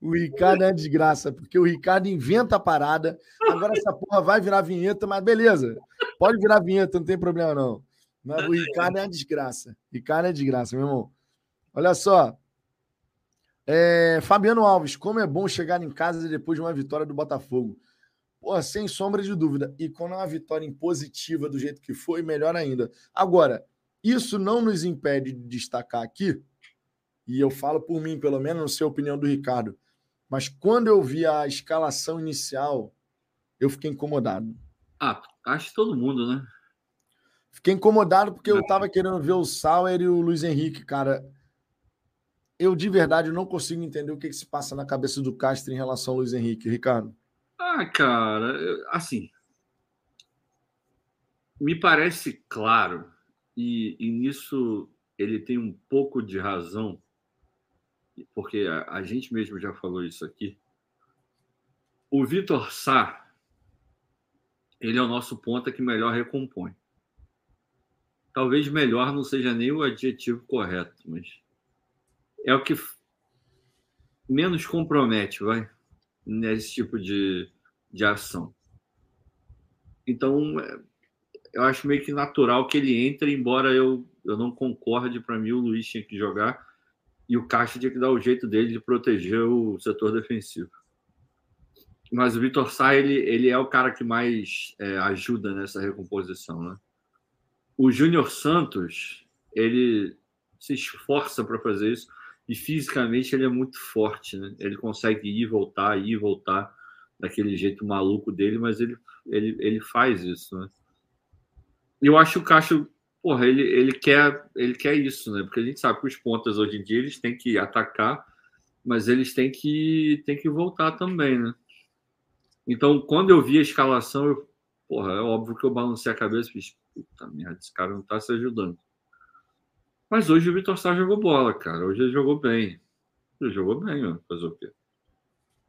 o Ricardo é uma desgraça, porque o Ricardo inventa a parada. Agora essa porra vai virar vinheta, mas beleza. Pode virar vinheta, não tem problema não. Mas o Ricardo é uma desgraça. Ricardo é desgraça, meu irmão. Olha só. É, Fabiano Alves, como é bom chegar em casa depois de uma vitória do Botafogo. Pô, sem sombra de dúvida. E quando é uma vitória impositiva do jeito que foi, melhor ainda. Agora, isso não nos impede de destacar aqui, e eu falo por mim, pelo menos, não sei a opinião do Ricardo, mas quando eu vi a escalação inicial, eu fiquei incomodado. Ah, acho que todo mundo, né? Fiquei incomodado porque eu estava querendo ver o Sauer e o Luiz Henrique, cara. Eu de verdade não consigo entender o que, que se passa na cabeça do Castro em relação ao Luiz Henrique, Ricardo. Ah, cara, assim. Me parece claro e, e nisso ele tem um pouco de razão, porque a, a gente mesmo já falou isso aqui. O Vitor Sá, ele é o nosso ponta que melhor recompõe. Talvez melhor não seja nem o adjetivo correto, mas é o que menos compromete, vai. nesse tipo de, de ação. Então, é, eu acho meio que natural que ele entre, embora eu, eu não concorde. Para mim, o Luiz tinha que jogar e o Caixa tinha que dar o jeito dele de proteger o setor defensivo. Mas o Vitor Sá, ele, ele é o cara que mais é, ajuda nessa recomposição, né? O Júnior Santos, ele se esforça para fazer isso e fisicamente ele é muito forte, né? Ele consegue ir e voltar, ir e voltar daquele jeito maluco dele, mas ele, ele, ele faz isso, né? Eu acho que o Caixa, porra, ele, ele, quer, ele quer isso, né? Porque a gente sabe que os pontas hoje em dia eles têm que atacar, mas eles têm que, têm que voltar também, né? Então, quando eu vi a escalação, eu, porra, é óbvio que eu balancei a cabeça e fiz, puta merda, esse cara não tá se ajudando. Mas hoje o Vitor Sá jogou bola, cara. Hoje ele jogou bem. Ele jogou bem, mano. Fazer o quê?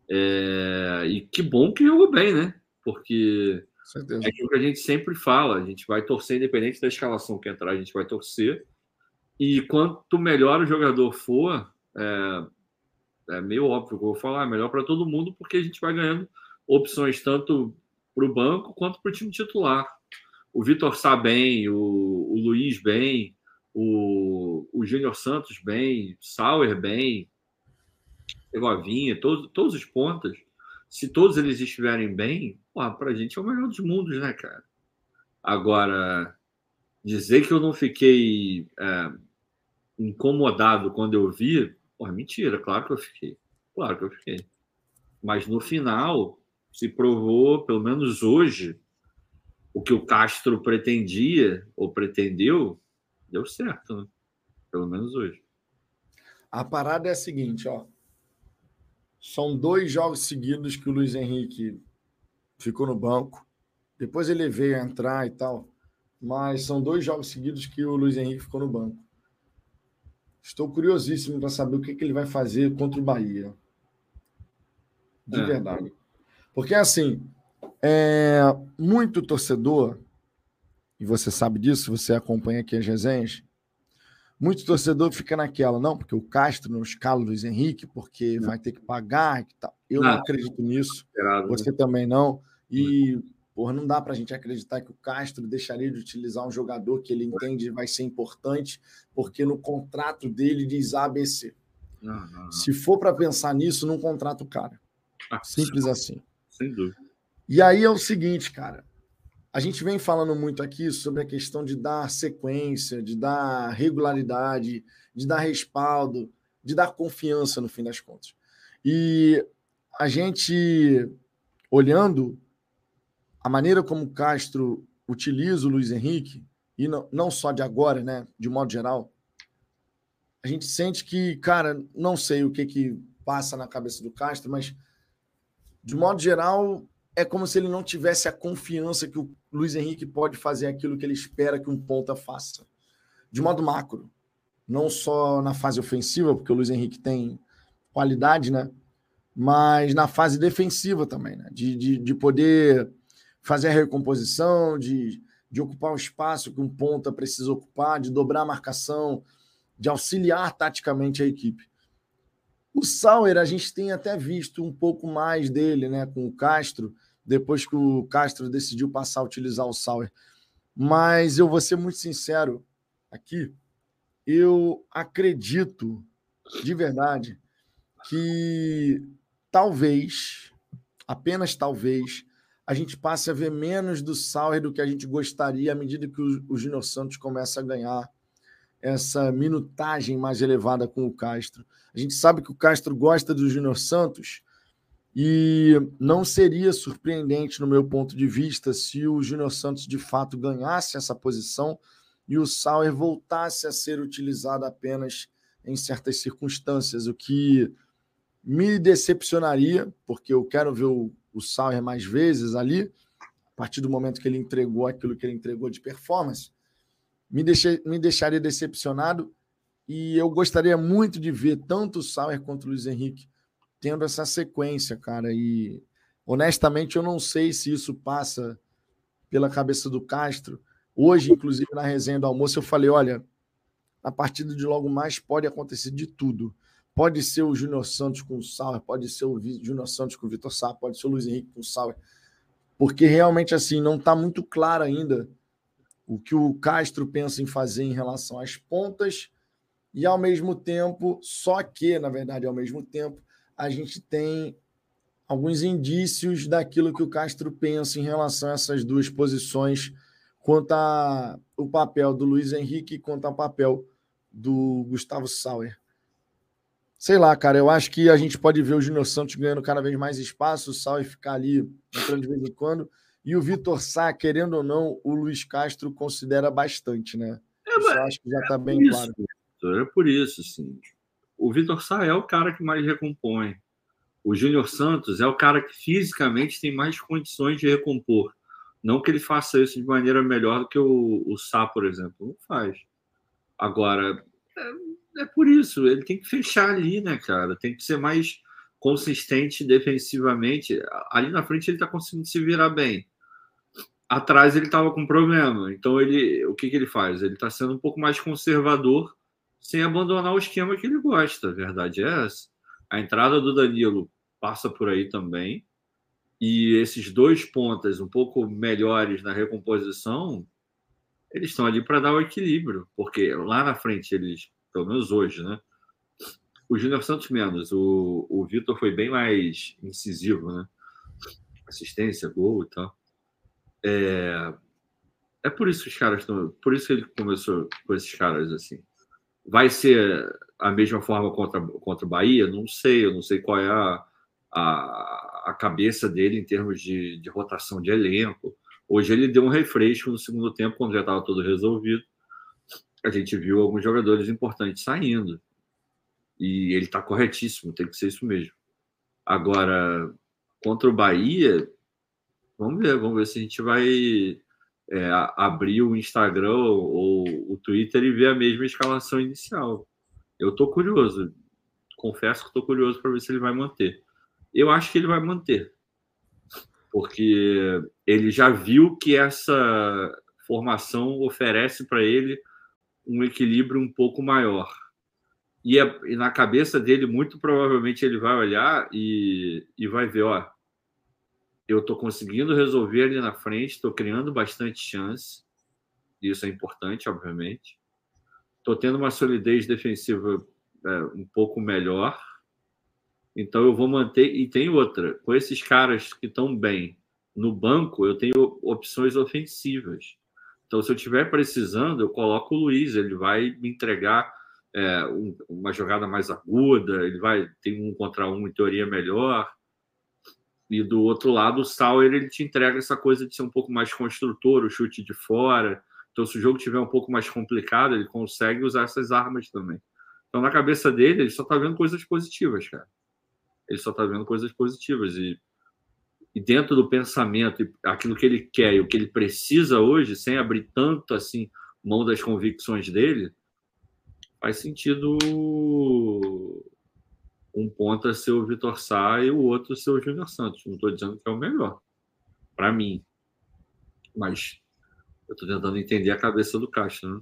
É... E que bom que jogou bem, né? Porque é aquilo que a gente sempre fala. A gente vai torcer, independente da escalação que entrar, a gente vai torcer. E quanto melhor o jogador for, é, é meio óbvio que eu vou falar, é melhor para todo mundo, porque a gente vai ganhando opções tanto para o banco quanto para o time titular. O Vitor Sá bem, o, o Luiz bem, o, o Júnior Santos bem, Sauer bem, Egovinha, todos, todos os pontas, se todos eles estiverem bem, para a gente é o melhor dos mundos, né, cara? Agora, dizer que eu não fiquei é, incomodado quando eu vi, porra, mentira, claro que eu fiquei. Claro que eu fiquei. Mas no final, se provou, pelo menos hoje, o que o Castro pretendia ou pretendeu deu certo, né? Pelo menos hoje. A parada é a seguinte, ó. São dois jogos seguidos que o Luiz Henrique ficou no banco. Depois ele veio a entrar e tal. Mas são dois jogos seguidos que o Luiz Henrique ficou no banco. Estou curiosíssimo para saber o que, que, ele vai fazer contra o Bahia. De é. verdade. Porque, assim, é, muito torcedor e você sabe disso, você acompanha aqui as resenhas, muito torcedor fica naquela, não, porque o Castro não escala o Luiz Henrique, porque não. vai ter que pagar e tal. Eu não, não acredito nisso, esperado, você né? também não. E, porra, não dá para a gente acreditar que o Castro deixaria de utilizar um jogador que ele entende vai ser importante, porque no contrato dele diz ABC. Não, não, Se for para pensar nisso, não contrata o cara. Ah, Simples assim. Sem dúvida. E aí é o seguinte, cara. A gente vem falando muito aqui sobre a questão de dar sequência, de dar regularidade, de dar respaldo, de dar confiança no fim das contas. E a gente, olhando a maneira como Castro utiliza o Luiz Henrique, e não, não só de agora, né, de modo geral, a gente sente que, cara, não sei o que, que passa na cabeça do Castro, mas de modo geral, é como se ele não tivesse a confiança que o Luiz Henrique pode fazer aquilo que ele espera que um ponta faça. De modo macro. Não só na fase ofensiva, porque o Luiz Henrique tem qualidade, né? Mas na fase defensiva também, né? De, de, de poder fazer a recomposição, de, de ocupar o espaço que um ponta precisa ocupar, de dobrar a marcação, de auxiliar taticamente a equipe. O Sauer, a gente tem até visto um pouco mais dele, né, com o Castro, depois que o Castro decidiu passar a utilizar o Sauer. Mas eu vou ser muito sincero aqui, eu acredito de verdade que talvez, apenas talvez, a gente passe a ver menos do Sauer do que a gente gostaria à medida que o, o Júnior Santos começa a ganhar essa minutagem mais elevada com o Castro. A gente sabe que o Castro gosta do Júnior Santos e não seria surpreendente, no meu ponto de vista, se o Júnior Santos de fato ganhasse essa posição e o Sauer voltasse a ser utilizado apenas em certas circunstâncias, o que me decepcionaria, porque eu quero ver o, o Sauer mais vezes ali, a partir do momento que ele entregou aquilo que ele entregou de performance, me, deixei, me deixaria decepcionado e eu gostaria muito de ver tanto o Sauer quanto o Luiz Henrique tendo essa sequência, cara. E honestamente eu não sei se isso passa pela cabeça do Castro. Hoje, inclusive, na resenha do almoço, eu falei: olha, a partida de logo mais pode acontecer de tudo. Pode ser o Júnior Santos com o Sauer, pode ser o Júnior Santos com o Vitor Sá, pode ser o Luiz Henrique com o Sauer. Porque realmente assim não está muito claro ainda o que o Castro pensa em fazer em relação às pontas e ao mesmo tempo, só que, na verdade, ao mesmo tempo, a gente tem alguns indícios daquilo que o Castro pensa em relação a essas duas posições, quanto ao papel do Luiz Henrique e quanto ao papel do Gustavo Sauer. Sei lá, cara, eu acho que a gente pode ver o Júnior Santos ganhando cada vez mais espaço, o Sauer ficar ali entrando de vez em quando, e o Vitor Sá, querendo ou não, o Luiz Castro considera bastante, né? É, eu acho que já está é bem isso, claro. É por isso, sim. O Vitor Sá é o cara que mais recompõe. O Júnior Santos é o cara que fisicamente tem mais condições de recompor. Não que ele faça isso de maneira melhor do que o, o Sá, por exemplo. Não faz. Agora, é, é, por isso. Ele tem que fechar ali, né, cara? Tem que ser mais consistente defensivamente. Ali na frente ele está conseguindo se virar bem. Atrás ele estava com problema. Então ele, o que, que ele faz? Ele está sendo um pouco mais conservador, sem abandonar o esquema que ele gosta. A verdade é essa. A entrada do Danilo passa por aí também. E esses dois pontas um pouco melhores na recomposição, eles estão ali para dar o equilíbrio, porque lá na frente eles, pelo menos hoje, né? O Júnior Santos menos, o, o Vitor foi bem mais incisivo, né? Assistência, gol e tal. É, é por isso que os caras estão. Por isso que ele começou com esses caras assim. Vai ser a mesma forma contra, contra o Bahia? Não sei, eu não sei qual é a, a, a cabeça dele em termos de, de rotação de elenco. Hoje ele deu um refresco no segundo tempo, quando já estava tudo resolvido. A gente viu alguns jogadores importantes saindo. E ele está corretíssimo, tem que ser isso mesmo. Agora, contra o Bahia, vamos ver, vamos ver se a gente vai é, abrir o Instagram ou o Twitter e ver a mesma escalação inicial. Eu estou curioso, confesso que estou curioso para ver se ele vai manter. Eu acho que ele vai manter, porque ele já viu que essa formação oferece para ele um equilíbrio um pouco maior. E, é, e, na cabeça dele, muito provavelmente, ele vai olhar e, e vai ver: ó, eu estou conseguindo resolver ali na frente, estou criando bastante chance. Isso é importante, obviamente. Estou tendo uma solidez defensiva é, um pouco melhor então eu vou manter. E tem outra: com esses caras que estão bem no banco, eu tenho opções ofensivas. Então, se eu estiver precisando, eu coloco o Luiz, ele vai me entregar é, um, uma jogada mais aguda, ele vai ter um contra um em teoria melhor. E do outro lado, o Sauer ele te entrega essa coisa de ser um pouco mais construtor, o chute de fora. Então, se o jogo tiver um pouco mais complicado, ele consegue usar essas armas também. Então, na cabeça dele, ele só está vendo coisas positivas, cara ele só está vendo coisas positivas. E, e dentro do pensamento, aquilo que ele quer e o que ele precisa hoje, sem abrir tanto assim mão das convicções dele, faz sentido um ponta ser o Vitor Sá e o outro ser o Júnior Santos. Não estou dizendo que é o melhor, para mim. Mas eu estou tentando entender a cabeça do Caixa, né?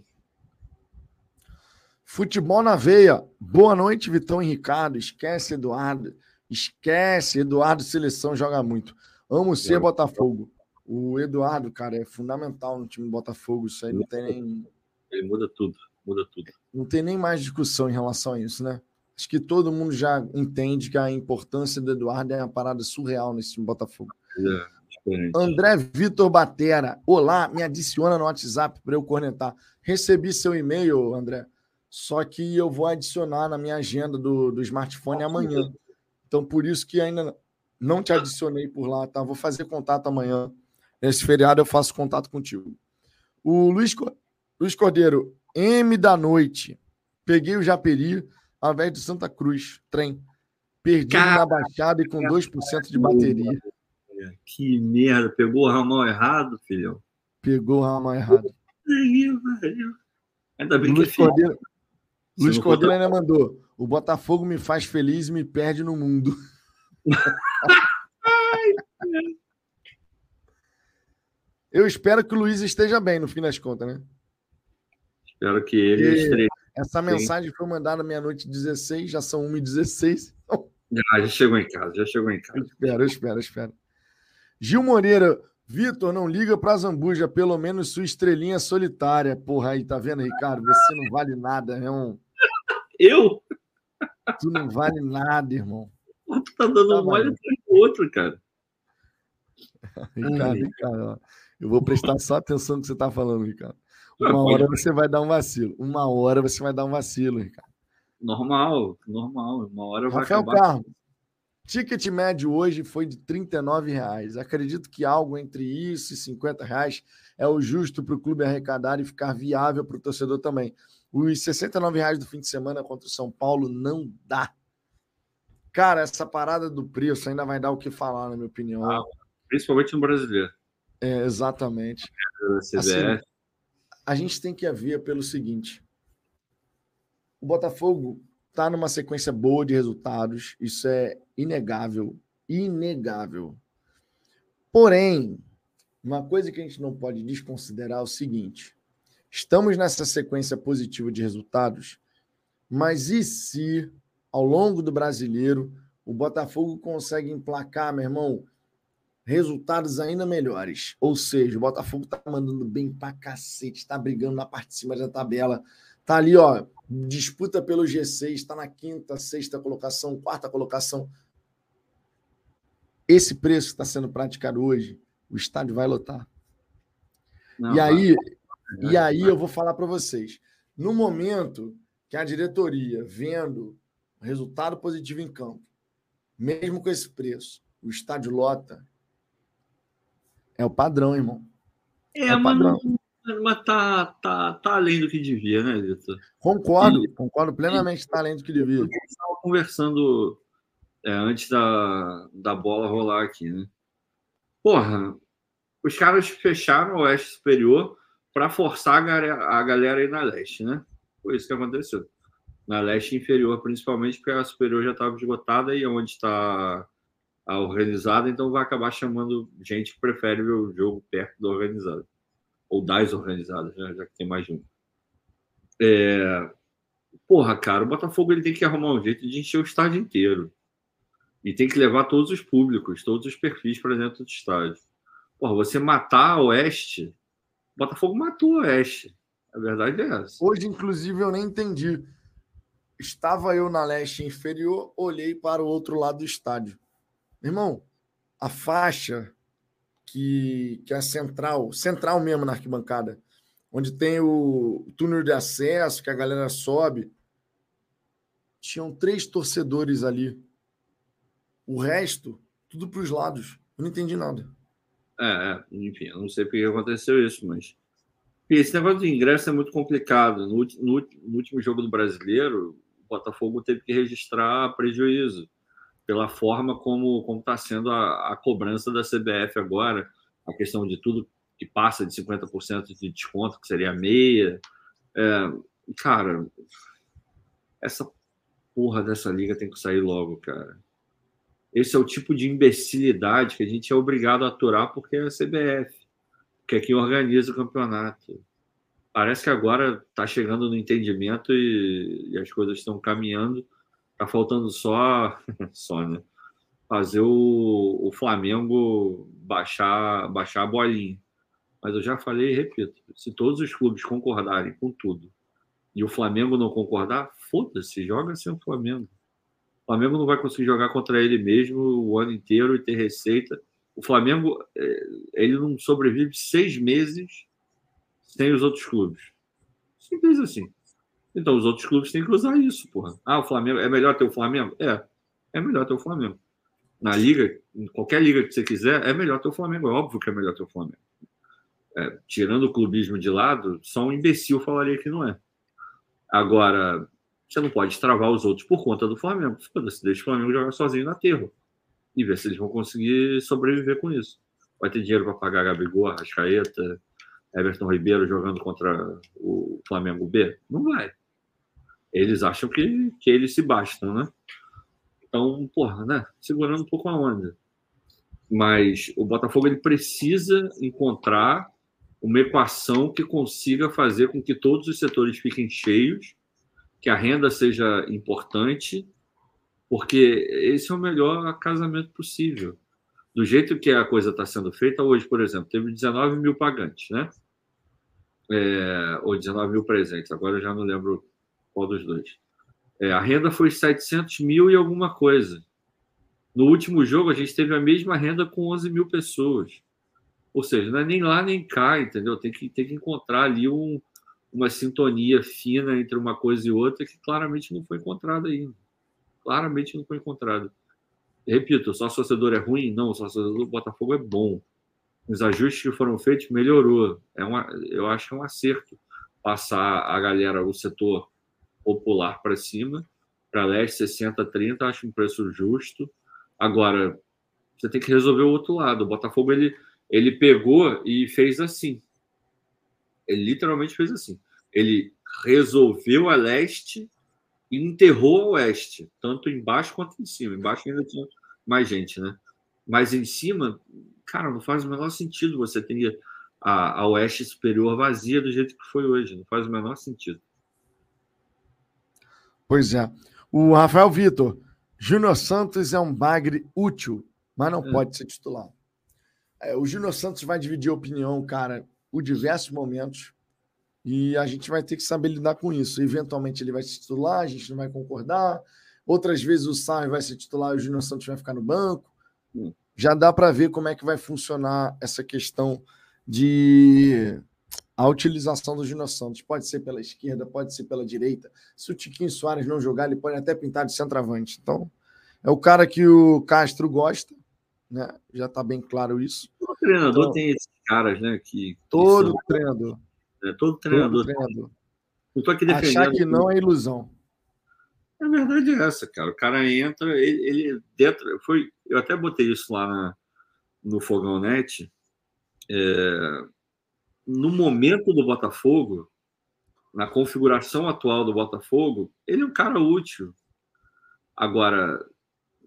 Futebol na veia. Boa noite, Vitão e Ricardo. Esquece, Eduardo. Esquece, Eduardo Seleção joga muito. Amo ser Botafogo. O Eduardo, cara, é fundamental no time do Botafogo. Isso aí não tem nem. Ele muda tudo, muda tudo. Não tem nem mais discussão em relação a isso, né? Acho que todo mundo já entende que a importância do Eduardo é uma parada surreal nesse time do Botafogo. É, André Vitor Batera. Olá, me adiciona no WhatsApp para eu cornetar. Recebi seu e-mail, André. Só que eu vou adicionar na minha agenda do, do smartphone amanhã. Então, por isso que ainda não te adicionei por lá, tá? Vou fazer contato amanhã. Nesse feriado eu faço contato contigo. O Luiz, Luiz Cordeiro, M da noite. Peguei o Japeri ao invés do Santa Cruz, trem. Perdi na baixada e com 2% de bateria. Que merda, pegou o ramal errado, filhão. Pegou o ramal errado. Ainda bem Luiz que é Cordeiro, Luiz Cordeiro ainda mandou. O Botafogo me faz feliz e me perde no mundo. [laughs] Eu espero que o Luiz esteja bem no fim das contas, né? Espero que ele esteja. Essa mensagem foi mandada meia-noite 16, já são 1h16. Já, já chegou em casa, já chegou em casa. Eu espero, eu espero, eu espero. Gil Moreira, Vitor, não liga pra Zambuja, pelo menos sua estrelinha solitária. Porra, aí, tá vendo, Ricardo? Você não vale nada, é um. Eu? Tu não vale nada, irmão. Tu tá dando tá um olho atrás do outro, cara. [laughs] Ricardo, Ricardo, eu vou prestar só atenção no que você tá falando, Ricardo. Uma hora você vai dar um vacilo. Uma hora você vai dar um vacilo, Ricardo. Normal, normal. Uma hora vai Rafael acabar. Carlos, ticket médio hoje foi de R$ reais. Acredito que algo entre isso e 50 reais é o justo para o clube arrecadar e ficar viável para o torcedor também. Os 69 reais do fim de semana contra o São Paulo não dá. Cara, essa parada do preço ainda vai dar o que falar, na minha opinião. Ah, principalmente no brasileiro. É, exatamente. Assim, a gente tem que ver pelo seguinte: o Botafogo está numa sequência boa de resultados, isso é inegável, inegável. Porém, uma coisa que a gente não pode desconsiderar é o seguinte: estamos nessa sequência positiva de resultados, mas e se ao longo do brasileiro o Botafogo consegue emplacar, meu irmão, resultados ainda melhores? Ou seja, o Botafogo está mandando bem pra cacete, está brigando na parte de cima da tabela, tá ali, ó, disputa pelo G6, está na quinta, sexta colocação, quarta colocação. Esse preço que está sendo praticado hoje, o estádio vai lotar. Não, e aí. E aí eu vou falar para vocês. No momento que a diretoria, vendo resultado positivo em campo, mesmo com esse preço, o estádio lota, é o padrão, irmão. É, é o padrão. Mas tá, tá, tá além do que devia, né, Vitor? Concordo, e, concordo plenamente, está além do que devia. estava conversando é, antes da, da bola rolar aqui, né? Porra, os caras fecharam o Oeste Superior para forçar a galera, a aí na Leste, né? Foi isso que aconteceu. Na Leste Inferior, principalmente, porque a Superior já estava esgotada e é onde está a organizada, então vai acabar chamando gente que prefere ver o jogo perto da organizada ou das organizadas, né? já que tem mais um. É... Porra, cara, o Botafogo ele tem que arrumar um jeito de encher o estádio inteiro. E tem que levar todos os públicos, todos os perfis para dentro do estádio. Porra, você matar a Oeste, Botafogo matou a Oeste. A verdade é essa. Hoje, inclusive, eu nem entendi. Estava eu na leste inferior, olhei para o outro lado do estádio. Irmão, a faixa que, que é a central, central mesmo na arquibancada, onde tem o túnel de acesso, que a galera sobe. Tinham três torcedores ali. O resto, tudo para os lados. Eu não entendi nada. É, é, enfim, eu não sei porque aconteceu isso, mas. Esse negócio de ingresso é muito complicado. No, no, no último jogo do brasileiro, o Botafogo teve que registrar prejuízo pela forma como está sendo a, a, cobrança da CBF agora, a questão de tudo que passa de 50% de desconto, que seria meia. É, cara, essa porra dessa liga tem que sair logo, cara. Esse é o tipo de imbecilidade que a gente é obrigado a aturar porque é a CBF, que é quem organiza o campeonato. Parece que agora está chegando no entendimento e, e as coisas estão caminhando Tá faltando só, [laughs] só né? fazer o, o Flamengo baixar, baixar a bolinha. Mas eu já falei e repito: se todos os clubes concordarem com tudo e o Flamengo não concordar, foda-se, joga sem o Flamengo. Flamengo não vai conseguir jogar contra ele mesmo o ano inteiro e ter receita. O Flamengo é, ele não sobrevive seis meses sem os outros clubes. Simples assim. Então os outros clubes têm que usar isso, porra. Ah, o Flamengo. É melhor ter o Flamengo? É. É melhor ter o Flamengo. Na liga, em qualquer liga que você quiser, é melhor ter o Flamengo. É óbvio que é melhor ter o Flamengo. É, tirando o clubismo de lado, só um imbecil falaria que não é. Agora, você não pode travar os outros por conta do Flamengo. Foda-se, deixa o Flamengo jogar sozinho na terra e ver se eles vão conseguir sobreviver com isso. Vai ter dinheiro para pagar Gabigol, Rascaeta, Everton Ribeiro jogando contra o Flamengo B? Não vai. Eles acham que, que eles se bastam, né? Então, porra, né? Segurando um pouco a onda. Mas o Botafogo ele precisa encontrar uma equação que consiga fazer com que todos os setores fiquem cheios que a renda seja importante, porque esse é o melhor casamento possível. Do jeito que a coisa está sendo feita hoje, por exemplo, teve 19 mil pagantes, né? É, ou 19 mil presentes, agora eu já não lembro qual dos dois. É, a renda foi 700 mil e alguma coisa. No último jogo, a gente teve a mesma renda com 11 mil pessoas. Ou seja, não é nem lá nem cá, entendeu? Tem que, tem que encontrar ali um, uma sintonia fina entre uma coisa e outra que claramente não foi encontrada ainda. Claramente não foi encontrada. Repito, o sócio torcedor é ruim? Não, sócio torcedor do Botafogo é bom. Os ajustes que foram feitos melhorou. É uma, eu acho que é um acerto passar a galera, o setor popular para cima, para leste 60, 30, acho um preço justo. Agora, você tem que resolver o outro lado. O Botafogo ele, ele pegou e fez assim. Ele literalmente fez assim. Ele resolveu a leste e enterrou a oeste, tanto embaixo quanto em cima. Embaixo ainda tinha mais gente, né? Mas em cima, cara, não faz o menor sentido você ter a, a oeste superior vazia do jeito que foi hoje. Não faz o menor sentido. Pois é. O Rafael Vitor, Júnior Santos é um bagre útil, mas não é. pode ser titular. É, o Júnior Santos vai dividir opinião, cara, por diversos momentos. E a gente vai ter que saber lidar com isso. Eventualmente ele vai se titular, a gente não vai concordar. Outras vezes o Sarri vai se titular e o Júnior Santos vai ficar no banco. Hum. Já dá para ver como é que vai funcionar essa questão de a utilização do Júnior Santos. Pode ser pela esquerda, pode ser pela direita. Se o Tiquinho Soares não jogar, ele pode até pintar de centroavante. Então, é o cara que o Castro gosta, né? Já está bem claro isso. O treinador então, tem esses caras, né? Que, que todo são... treinador. É, todo treinador. Todo treinador. Não tô aqui defendendo. Achar que não é ilusão. A verdade é essa, cara. O cara entra, ele, ele dentro. Foi, eu até botei isso lá na, no Fogão Net. É, no momento do Botafogo, na configuração atual do Botafogo, ele é um cara útil. Agora,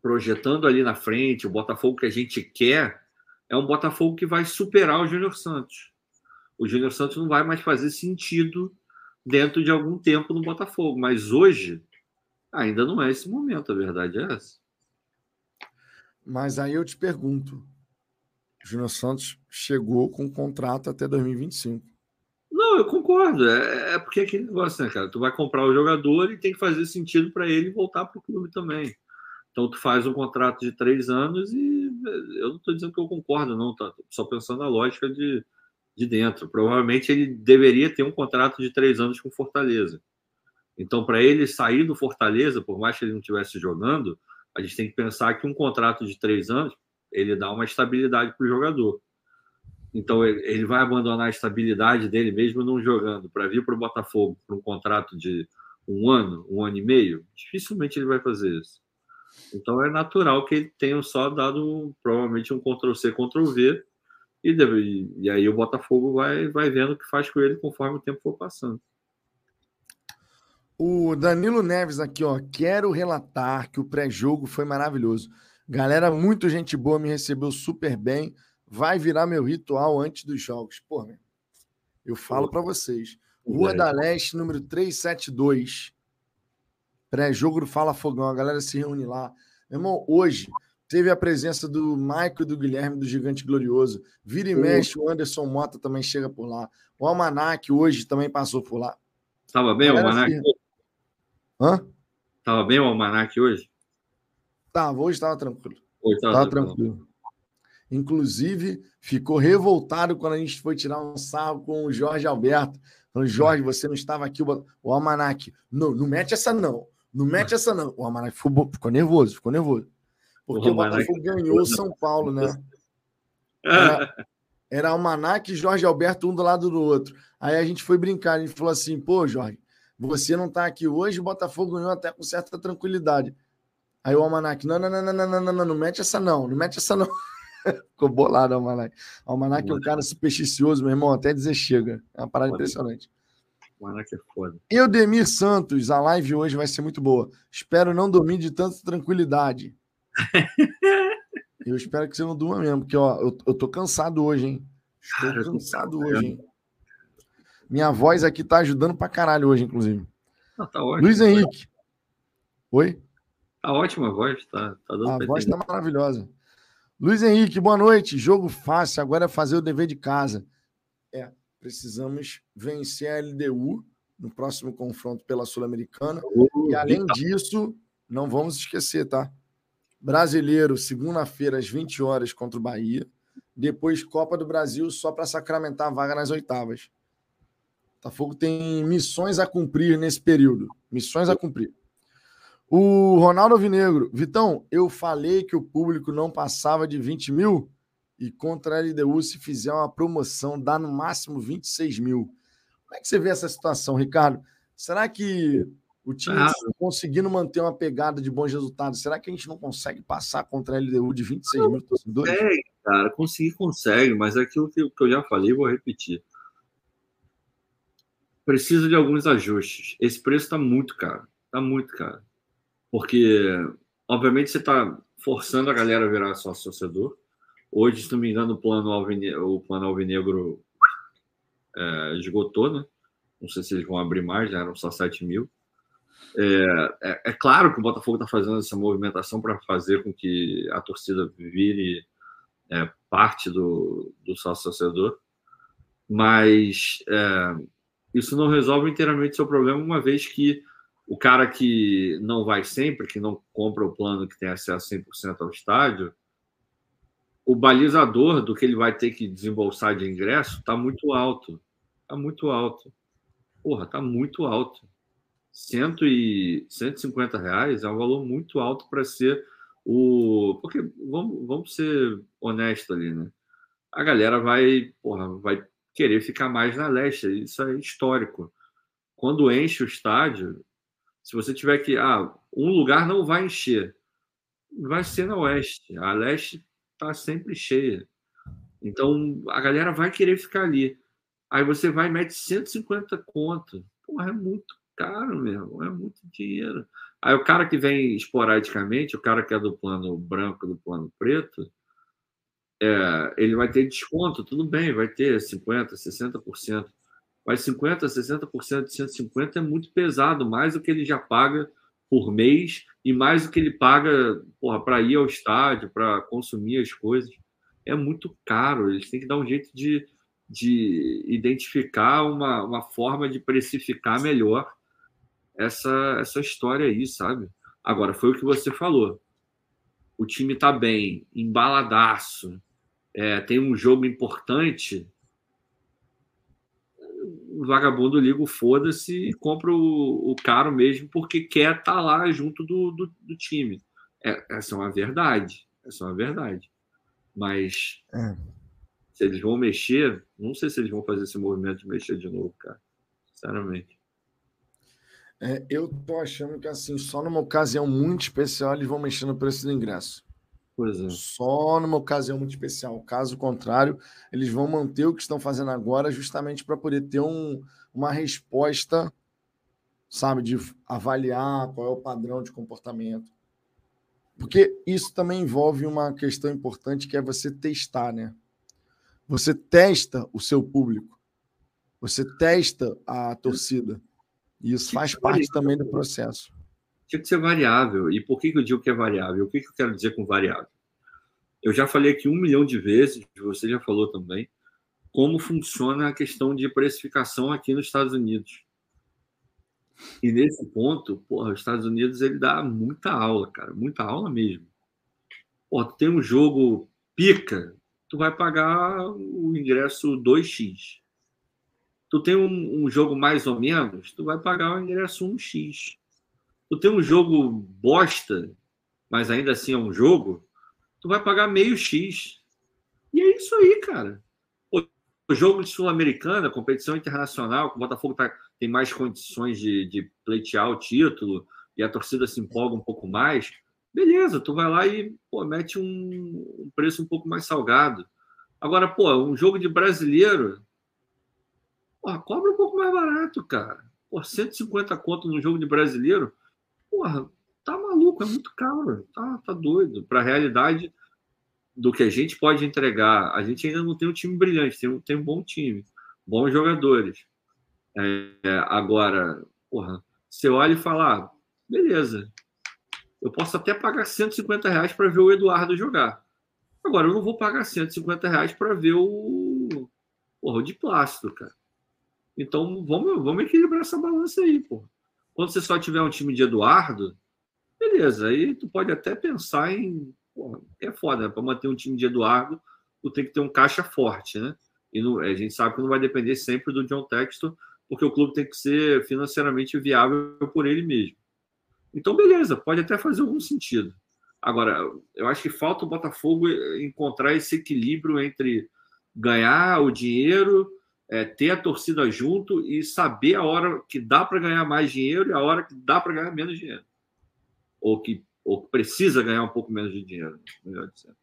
projetando ali na frente, o Botafogo que a gente quer é um Botafogo que vai superar o Júnior Santos o Júnior Santos não vai mais fazer sentido dentro de algum tempo no Botafogo. Mas hoje ainda não é esse momento, a verdade é essa. Mas aí eu te pergunto: o Júnior Santos chegou com um contrato até 2025. Não, eu concordo. É, é porque é aquele negócio, né, cara? Tu vai comprar o jogador e tem que fazer sentido para ele voltar para o clube também. Então tu faz um contrato de três anos e eu não estou dizendo que eu concordo, não, tá? Só pensando na lógica de de dentro. Provavelmente ele deveria ter um contrato de três anos com Fortaleza. Então, para ele sair do Fortaleza, por mais que ele não estivesse jogando, a gente tem que pensar que um contrato de três anos ele dá uma estabilidade para o jogador. Então, ele vai abandonar a estabilidade dele mesmo não jogando para vir para o Botafogo para um contrato de um ano, um ano e meio. Dificilmente ele vai fazer isso. Então, é natural que ele tenha só dado provavelmente um Ctrl-C, Ctrl-V e, e aí o Botafogo vai, vai vendo o que faz com ele conforme o tempo for passando. O Danilo Neves aqui, ó. Quero relatar que o pré-jogo foi maravilhoso. Galera, muito gente boa, me recebeu super bem. Vai virar meu ritual antes dos jogos. Pô, eu falo para vocês. Rua é. da Leste, número 372. Pré-jogo do Fala Fogão. A galera se reúne lá. Meu irmão, hoje Teve a presença do Maico e do Guilherme, do Gigante Glorioso. Vira e mexe, o Anderson Mota também chega por lá. O Almanac hoje também passou por lá. Estava bem o Almanac? Assim... Hã? Estava bem o Almanac hoje? Tava, hoje estava tranquilo. Hoje estava tranquilo. tranquilo. Inclusive, ficou revoltado quando a gente foi tirar um sarro com o Jorge Alberto. Falando, Jorge, você não estava aqui. O Almanac, não, não mete essa não. Não mete essa não. O Almanac ficou, ficou nervoso, ficou nervoso. Porque o, o Botafogo ganhou o São Paulo, né? Era, [laughs] era Almanac e Jorge Alberto, um do lado do outro. Aí a gente foi brincar, a gente falou assim: pô, Jorge, você não tá aqui hoje, o Botafogo ganhou até com certa tranquilidade. Aí o Almanac, não, não, não, não, não, não, não, não, não mete essa não, não mete essa não. [laughs] Ficou bolado o Almanac. O Almanac é um cara supersticioso, meu irmão, até dizer chega. É uma parada impressionante. O Almanac é foda. Eudemir Santos, a live hoje vai ser muito boa. Espero não dormir de tanta tranquilidade. [laughs] eu espero que você não durma mesmo, porque ó, eu, eu tô cansado hoje, hein? Estou Cara, cansado hoje, hein? Minha voz aqui tá ajudando pra caralho hoje, inclusive. Ah, tá ótimo. Luiz Henrique. Oi? Tá ótima a voz, tá, tá dando A voz tá maravilhosa. Luiz Henrique, boa noite. Jogo fácil, agora é fazer o dever de casa. Precisamos vencer a LDU no próximo confronto pela Sul-Americana. Uh, e além disso, não vamos esquecer, tá? Brasileiro, segunda-feira, às 20 horas, contra o Bahia. Depois, Copa do Brasil, só para sacramentar a vaga nas oitavas. Botafogo tem missões a cumprir nesse período. Missões a cumprir. O Ronaldo Vinegro, Vitão, eu falei que o público não passava de 20 mil e contra a LDU, se fizer uma promoção, dá no máximo 26 mil. Como é que você vê essa situação, Ricardo? Será que o time ah. conseguindo manter uma pegada de bons resultados, será que a gente não consegue passar contra a LDU de 26 não, mil torcedores? Consegue, cara, conseguir consegue, mas é aquilo que eu já falei, vou repetir. Precisa de alguns ajustes. Esse preço está muito caro, está muito caro. Porque, obviamente, você está forçando a galera a virar sócio torcedor. Hoje, se não me engano, o plano alvinegro, o plano alvinegro é, esgotou, né? Não sei se eles vão abrir mais, já eram só 7 mil. É, é, é, claro que o Botafogo está fazendo essa movimentação para fazer com que a torcida vire é, parte do, do sócio torcedor, mas é, isso não resolve inteiramente seu problema, uma vez que o cara que não vai sempre, que não compra o plano que tem acesso 100% ao estádio, o balizador do que ele vai ter que desembolsar de ingresso está muito alto. Está muito alto. Porra, está muito alto cento e 150 reais é um valor muito alto para ser o. Porque vamos, vamos ser honestos ali, né? A galera vai, porra, vai querer ficar mais na leste, isso é histórico. Quando enche o estádio, se você tiver que. Ah, um lugar não vai encher, vai ser na oeste. A leste está sempre cheia. Então a galera vai querer ficar ali. Aí você vai e mete 150 conto. Porra, é muito caro mesmo, é muito dinheiro. Aí o cara que vem esporadicamente, o cara que é do plano branco, do plano preto, é, ele vai ter desconto, tudo bem, vai ter 50%, 60%. Mas 50%, 60% de 150% é muito pesado, mais do que ele já paga por mês e mais do que ele paga para ir ao estádio, para consumir as coisas. É muito caro, eles têm que dar um jeito de, de identificar uma, uma forma de precificar melhor essa, essa história aí, sabe? Agora, foi o que você falou. O time tá bem, embaladaço, é, tem um jogo importante. Vagabundo liga o foda-se e compra o, o caro mesmo porque quer estar tá lá junto do, do, do, time. É, essa é uma verdade. Essa é uma verdade. Mas é. se eles vão mexer, não sei se eles vão fazer esse movimento de mexer de novo, cara. Sinceramente. É, eu tô achando que assim, só numa ocasião muito especial eles vão mexer no preço do ingresso. Pois é. Só numa ocasião muito especial. Caso contrário, eles vão manter o que estão fazendo agora justamente para poder ter um, uma resposta, sabe, de avaliar qual é o padrão de comportamento. Porque isso também envolve uma questão importante que é você testar, né? Você testa o seu público. Você testa a torcida. E isso faz parte também do processo. Tinha que ser variável. E por que, que eu digo que é variável? O que, que eu quero dizer com variável? Eu já falei aqui um milhão de vezes, você já falou também, como funciona a questão de precificação aqui nos Estados Unidos. E nesse ponto, porra, os Estados Unidos ele dá muita aula, cara, muita aula mesmo. Tu tem um jogo pica, tu vai pagar o ingresso 2x tu tem um, um, jogo mais ou menos, tu vai pagar o ingresso 1x. Tu tem um jogo bosta, mas ainda assim é um jogo, tu vai pagar meio x. E é isso aí, cara. O jogo de Sul-Americana, competição internacional, que o Botafogo tá, tem mais condições de, de pleitear o título e a torcida se empolga um pouco mais, beleza, tu vai lá e pô, mete um, um preço um pouco mais salgado. Agora, pô, um jogo de brasileiro, Porra, cobra um pouco mais barato, cara. Por 150 conto no jogo de brasileiro. Porra, tá maluco, é muito caro. Tá, tá doido. Para a realidade do que a gente pode entregar, a gente ainda não tem um time brilhante, tem um, tem um bom time, bons jogadores. É, agora, porra, Você olha e fala, ah, beleza, eu posso até pagar 150 reais para ver o Eduardo jogar. Agora, eu não vou pagar 150 reais para ver o, porra, o de plástico, cara. Então, vamos, vamos equilibrar essa balança aí, pô. Quando você só tiver um time de Eduardo, beleza, aí tu pode até pensar em. É foda, né? Para manter um time de Eduardo, tu tem que ter um caixa forte, né? E não, a gente sabe que não vai depender sempre do John Textor, porque o clube tem que ser financeiramente viável por ele mesmo. Então, beleza, pode até fazer algum sentido. Agora, eu acho que falta o Botafogo encontrar esse equilíbrio entre ganhar o dinheiro, é, ter a torcida junto e saber a hora que dá para ganhar mais dinheiro e a hora que dá para ganhar menos dinheiro. Ou que, ou precisa ganhar um pouco menos de dinheiro, melhor dizendo.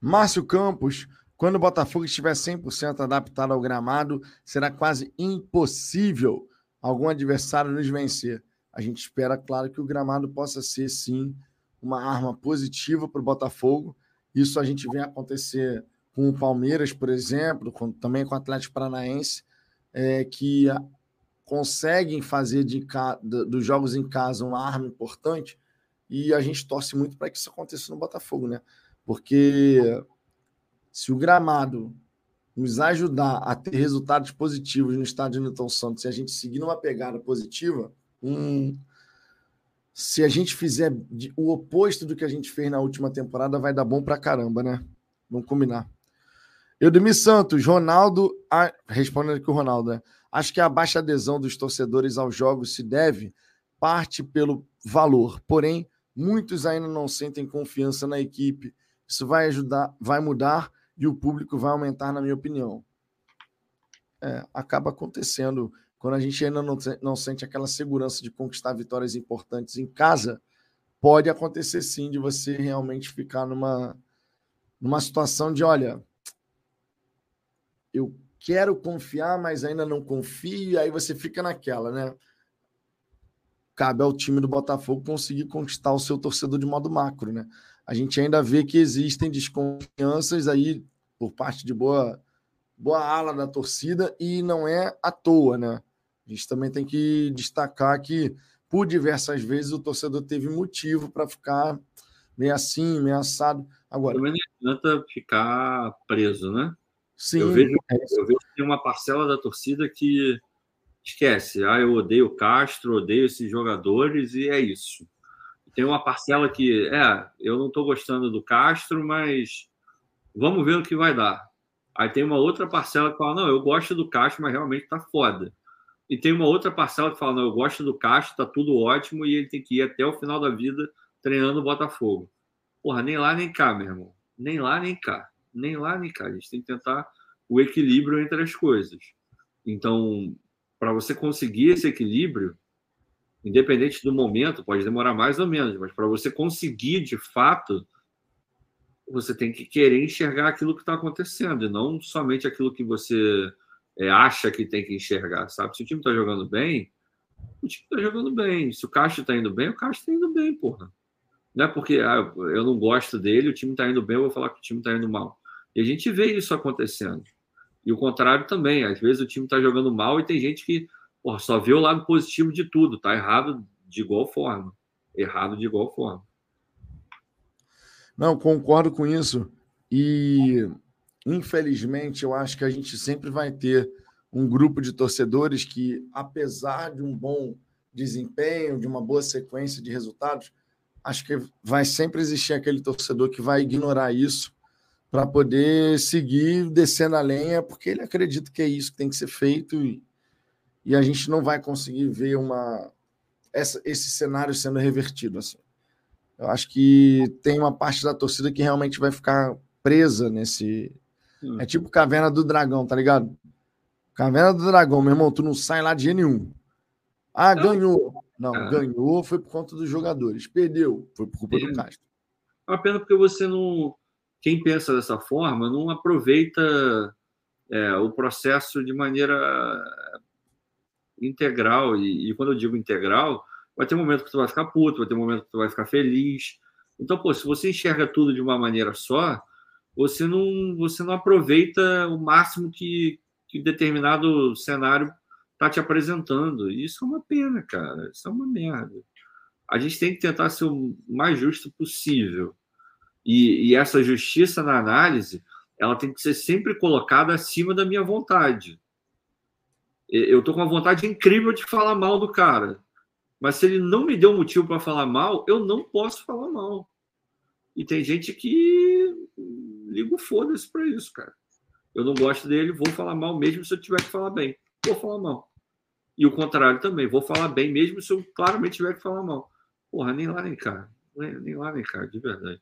Márcio Campos, quando o Botafogo estiver 100% adaptado ao gramado, será quase impossível algum adversário nos vencer. A gente espera, claro, que o gramado possa ser, sim, uma arma positiva para o Botafogo. Isso a gente vê acontecer com o Palmeiras, por exemplo, com, também com o Atlético Paranaense, é, que conseguem fazer de, dos jogos em casa uma arma importante e a gente torce muito para que isso aconteça no Botafogo, né? Porque se o gramado nos ajudar a ter resultados positivos no estádio Newton Santos, se a gente seguir numa pegada positiva, um, se a gente fizer o oposto do que a gente fez na última temporada, vai dar bom para caramba, né? Vamos combinar. Eudemir Santos, Ronaldo, respondendo aqui o Ronaldo, né? acho que a baixa adesão dos torcedores aos jogos se deve parte pelo valor, porém, muitos ainda não sentem confiança na equipe. Isso vai ajudar, vai mudar e o público vai aumentar, na minha opinião. É, acaba acontecendo quando a gente ainda não, não sente aquela segurança de conquistar vitórias importantes em casa, pode acontecer sim de você realmente ficar numa, numa situação de, olha, eu quero confiar, mas ainda não confio, e aí você fica naquela, né? Cabe ao time do Botafogo conseguir conquistar o seu torcedor de modo macro, né? A gente ainda vê que existem desconfianças aí por parte de boa, boa ala da torcida e não é à toa, né? A gente também tem que destacar que, por diversas vezes, o torcedor teve motivo para ficar meio assim, meio assado. Agora, não adianta ficar preso, né? Sim, eu vejo, é eu vejo que tem uma parcela da torcida que esquece. Ah, eu odeio o Castro, odeio esses jogadores e é isso. Tem uma parcela que, é, eu não estou gostando do Castro, mas vamos ver o que vai dar. Aí tem uma outra parcela que fala, não, eu gosto do Castro, mas realmente tá foda. E tem uma outra parcela que fala, não, eu gosto do Castro, tá tudo ótimo e ele tem que ir até o final da vida treinando o Botafogo. Porra, nem lá nem cá, meu irmão. Nem lá nem cá nem lá nem cá. A gente tem que tentar o equilíbrio entre as coisas. Então, para você conseguir esse equilíbrio, independente do momento, pode demorar mais ou menos, mas para você conseguir de fato, você tem que querer enxergar aquilo que está acontecendo, e não somente aquilo que você é, acha que tem que enxergar, sabe? Se o time está jogando bem, o time está jogando bem. Se o Caixa está indo bem, o Caixa está indo bem, porra. Não é porque ah, eu não gosto dele, o time está indo bem, eu vou falar que o time está indo mal. E a gente vê isso acontecendo. E o contrário também. Às vezes o time está jogando mal e tem gente que porra, só vê o lado positivo de tudo. Está errado de igual forma. Errado de igual forma. Não, concordo com isso. E infelizmente eu acho que a gente sempre vai ter um grupo de torcedores que, apesar de um bom desempenho, de uma boa sequência de resultados, acho que vai sempre existir aquele torcedor que vai ignorar isso para poder seguir descendo a lenha, porque ele acredita que é isso que tem que ser feito e, e a gente não vai conseguir ver uma essa, esse cenário sendo revertido assim. Eu acho que tem uma parte da torcida que realmente vai ficar presa nesse. É tipo Caverna do Dragão, tá ligado? Caverna do Dragão, meu irmão, tu não sai lá de G nenhum. Ah, ganhou. Não, ah. ganhou foi por conta dos jogadores. Perdeu, foi por culpa do Castro. É uma pena porque você não quem pensa dessa forma não aproveita é, o processo de maneira integral. E, e, quando eu digo integral, vai ter um momento que tu vai ficar puto, vai ter um momento que tu vai ficar feliz. Então, pô, se você enxerga tudo de uma maneira só, você não, você não aproveita o máximo que, que determinado cenário tá te apresentando. E isso é uma pena, cara. Isso é uma merda. A gente tem que tentar ser o mais justo possível. E, e essa justiça na análise, ela tem que ser sempre colocada acima da minha vontade. Eu tô com uma vontade incrível de falar mal do cara. Mas se ele não me deu motivo para falar mal, eu não posso falar mal. E tem gente que liga o foda-se para isso, cara. Eu não gosto dele, vou falar mal mesmo se eu tiver que falar bem. Vou falar mal. E o contrário também, vou falar bem mesmo se eu claramente tiver que falar mal. Porra, nem lá nem cá. Nem lá nem cá, de verdade.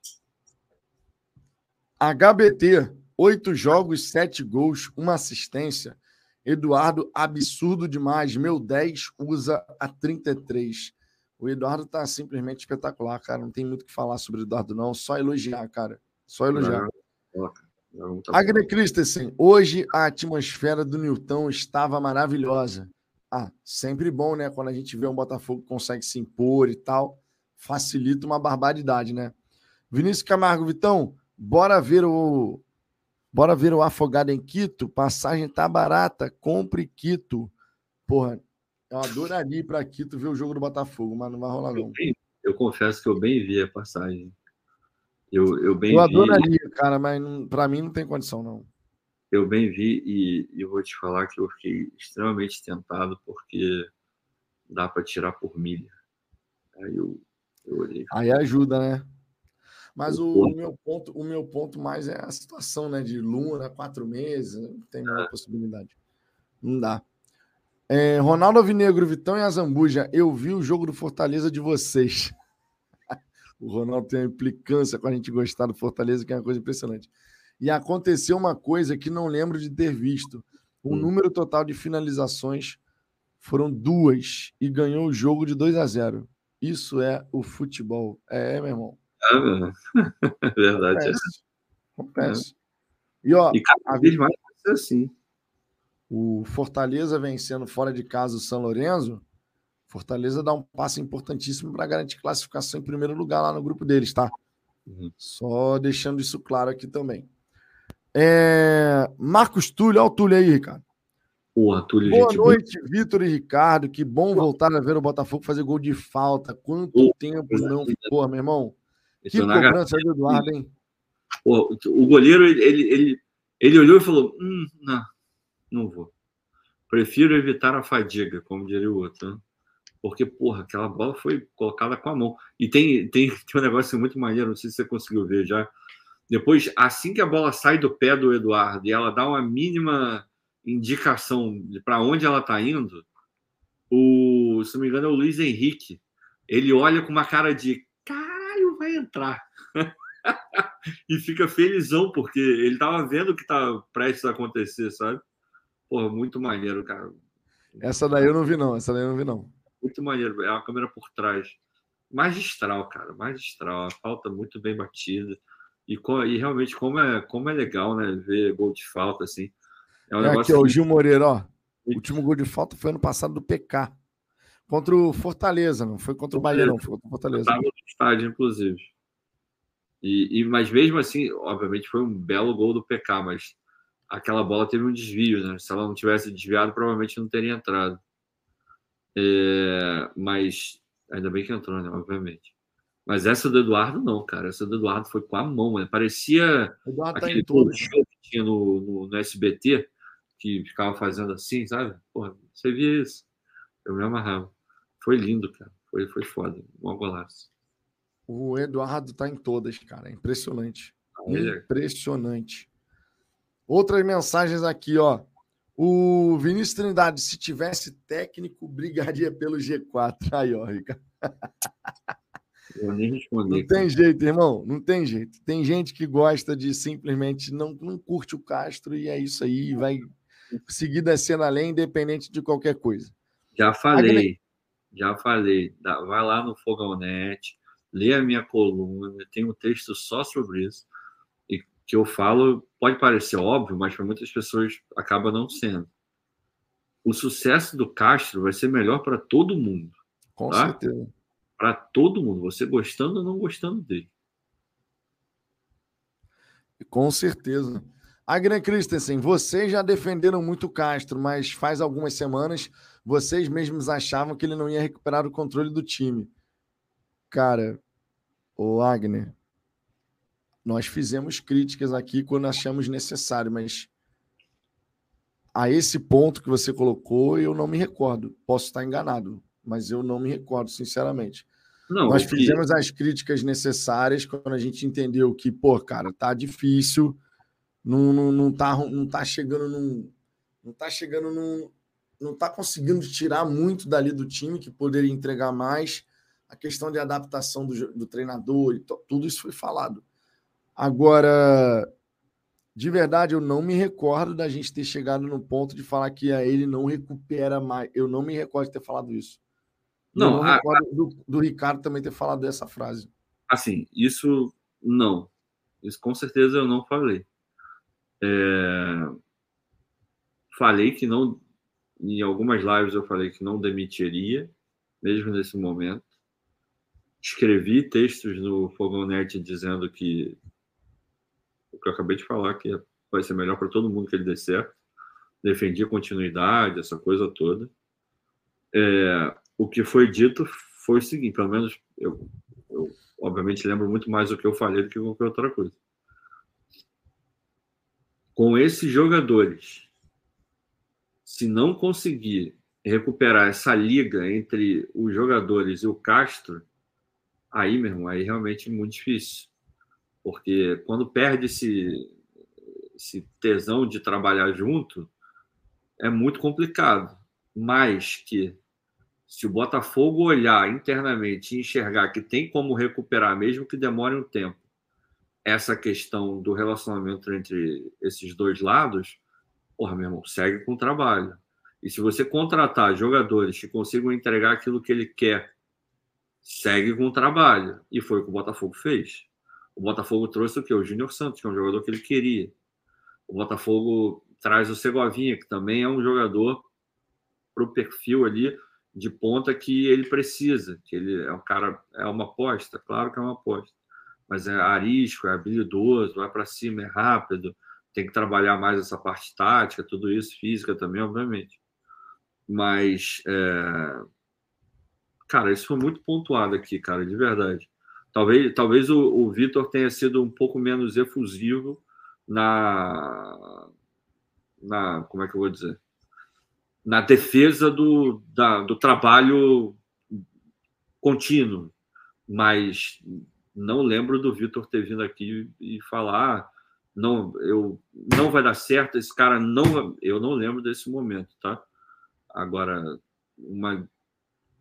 HBT, oito jogos, sete gols, uma assistência. Eduardo, absurdo demais. Meu 10 usa a 33. O Eduardo tá simplesmente espetacular, cara. Não tem muito o que falar sobre o Eduardo, não. Só elogiar, cara. Só elogiar. Não, não, tá Agne Christensen, hoje a atmosfera do Newton estava maravilhosa. Ah, sempre bom, né? Quando a gente vê um Botafogo que consegue se impor e tal, facilita uma barbaridade, né? Vinícius Camargo, Vitão, bora ver o bora ver o Afogado em Quito. Passagem tá barata, compre Quito. Porra, eu adoraria ir para Quito ver o jogo do Botafogo, mas não vai rolar não. Eu, eu confesso que eu bem vi a passagem. Eu, eu bem eu adoraria, vi... cara, mas para mim não tem condição, não. Eu bem vi e, e vou te falar que eu fiquei extremamente tentado porque dá para tirar por milha. Aí eu, eu olhei. Aí ajuda, né? Mas o, o, meu ponto, o meu ponto mais é a situação, né? De Luna, quatro meses, não tem nenhuma é. possibilidade. Não dá. É, Ronaldo Alvinegro, Vitão e Azambuja, eu vi o jogo do Fortaleza de vocês. [laughs] O Ronaldo tem uma implicância com a gente gostar do Fortaleza, que é uma coisa impressionante. E aconteceu uma coisa que não lembro de ter visto. O hum. número total de finalizações foram duas e ganhou o jogo de 2 a 0. Isso é o futebol. É, meu irmão. [laughs] É, verdade. Acontece. É. Acontece. E, ó, e cada vez mais vai ser assim. O Fortaleza vencendo fora de casa o São Lourenço Fortaleza dá um passo importantíssimo para garantir classificação em primeiro lugar lá no grupo deles, tá? Uhum. Só deixando isso claro aqui também. É... Marcos Túlio, olha o Túlio aí, Ricardo. Porra, Túlio, Boa noite, Vitor e Ricardo. Que bom voltar a ver o Botafogo fazer gol de falta. Quanto tempo não ficou, meu irmão? Que cobrança do Eduardo, hein? Pô, o goleiro, ele, ele, ele olhou e falou: hum, não, não vou. Prefiro evitar a fadiga, como diria o outro. Né? porque, porra, aquela bola foi colocada com a mão. E tem, tem, tem um negócio muito maneiro, não sei se você conseguiu ver já. Depois, assim que a bola sai do pé do Eduardo e ela dá uma mínima indicação para onde ela está indo, o, se não me engano, é o Luiz Henrique. Ele olha com uma cara de vai entrar. [laughs] e fica felizão, porque ele estava vendo o que estava prestes a acontecer, sabe? Porra, muito maneiro, cara. Essa daí eu não vi, não. Essa daí eu não vi, não. Muito maneiro. É uma câmera por trás. Magistral, cara. Magistral. A falta muito bem batida. E, e realmente, como é, como é legal, né? Ver gol de falta, assim. É, um é aqui, ó, o Gil Moreira, ó. O último gol de falta foi ano passado do PK. Contra o Fortaleza, não foi contra o Bahia, não. Foi contra o Fortaleza. Estava no estádio, inclusive. E, e, mas mesmo assim, obviamente foi um belo gol do PK, mas aquela bola teve um desvio, né? Se ela não tivesse desviado, provavelmente não teria entrado. É, mas ainda bem que entrou, né? Obviamente. Mas essa do Eduardo, não, cara. Essa do Eduardo foi com a mão, né? Parecia Eduardo tá aquele tá show que tinha no, no, no, SBT, que ficava fazendo assim, sabe? Porra, você via isso. Eu me amarrava. Foi lindo, cara. Foi, foi foda. Um golaço. O Eduardo tá em todas, cara. É impressionante. Impressionante. Outras mensagens aqui, ó. O Vinícius Trindade, se tivesse técnico, brigaria pelo G4. [laughs] Aí, ó, Ricardo. Eu nem respondi. Não tem jeito, irmão. Não tem jeito. Tem gente que gosta de simplesmente não, não curte o Castro e é isso aí. Vai seguir descendo além, independente de qualquer coisa. Já falei. Já falei. Vai lá no Fogão Net, lê a minha coluna. Tem um texto só sobre isso que eu falo pode parecer óbvio, mas para muitas pessoas acaba não sendo. O sucesso do Castro vai ser melhor para todo mundo. Com tá? certeza. Para todo mundo, você gostando ou não gostando dele. Com certeza. Agran Christensen, vocês já defenderam muito o Castro, mas faz algumas semanas vocês mesmos achavam que ele não ia recuperar o controle do time. Cara, o Agner, nós fizemos críticas aqui quando achamos necessário, mas a esse ponto que você colocou, eu não me recordo. Posso estar enganado, mas eu não me recordo, sinceramente. Não, Nós fizemos as críticas necessárias quando a gente entendeu que, pô, cara, tá difícil, não, não, não, tá, não tá chegando num. Não tá chegando num. Não tá conseguindo tirar muito dali do time que poderia entregar mais. A questão de adaptação do, do treinador, e tudo isso foi falado. Agora, de verdade, eu não me recordo da gente ter chegado no ponto de falar que a ele não recupera mais. Eu não me recordo de ter falado isso. Não, não a, do, do, Ricardo também ter falado essa frase. Assim, isso não. Isso com certeza eu não falei. É... Falei que não. Em algumas lives eu falei que não demitiria, mesmo nesse momento. Escrevi textos no Fogão Net dizendo que o que eu acabei de falar, que vai ser melhor para todo mundo que ele dê certo. Defendi a continuidade, essa coisa toda. É, o que foi dito foi o seguinte, pelo menos eu, eu obviamente lembro muito mais do que eu falei do que qualquer outra coisa. Com esses jogadores, se não conseguir recuperar essa liga entre os jogadores e o Castro, aí, meu irmão, aí realmente é muito difícil. Porque quando perde esse, esse tesão de trabalhar junto, é muito complicado. Mas que se o Botafogo olhar internamente e enxergar que tem como recuperar, mesmo que demore um tempo, essa questão do relacionamento entre esses dois lados, porra, meu irmão, segue com o trabalho. E se você contratar jogadores que consigam entregar aquilo que ele quer, segue com o trabalho. E foi o que o Botafogo fez. O Botafogo trouxe o quê? O Júnior Santos, que é um jogador que ele queria. O Botafogo traz o Segovinha, que também é um jogador para o perfil ali de ponta que ele precisa, que ele é um cara, é uma aposta, claro que é uma aposta, mas é arisco, é habilidoso, vai para cima, é rápido, tem que trabalhar mais essa parte tática, tudo isso, física também, obviamente. Mas, é... cara, isso foi muito pontuado aqui, cara, de verdade. Talvez, talvez o, o Vitor tenha sido um pouco menos efusivo na, na, como é que eu vou dizer? na defesa do, da, do trabalho contínuo, mas não lembro do Vitor ter vindo aqui e falar não eu não vai dar certo esse cara não eu não lembro desse momento tá? Agora uma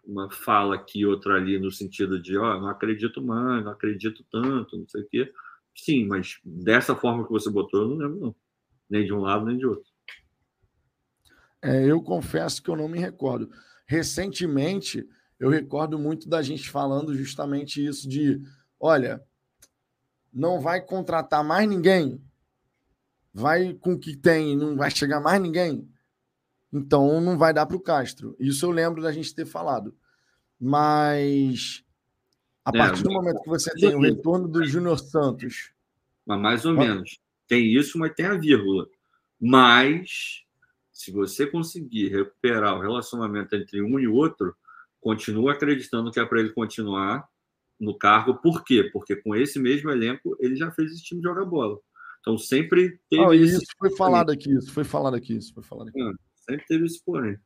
uma fala aqui outra ali no sentido de ó oh, não acredito mais não acredito tanto não sei o quê. Sim mas dessa forma que você botou eu não lembro não. Nem de um lado nem de outro. É, eu confesso que eu não me recordo. Recentemente, eu recordo muito da gente falando justamente isso de, olha, não vai contratar mais ninguém, vai com o que tem, não vai chegar mais ninguém, então não vai dar para o Castro. Isso eu lembro da gente ter falado. Mas a é, partir do momento que você tem o retorno do Júnior Santos. Mas mais ou menos. Tem isso, mas tem a vírgula. Mas se você conseguir recuperar o relacionamento entre um e outro, continua acreditando que é para ele continuar no cargo. Por quê? Porque com esse mesmo elenco ele já fez esse time jogar bola. Então sempre teve oh, isso foi falado aqui, isso foi falado aqui, isso foi falado aqui. É, sempre teve esse porém.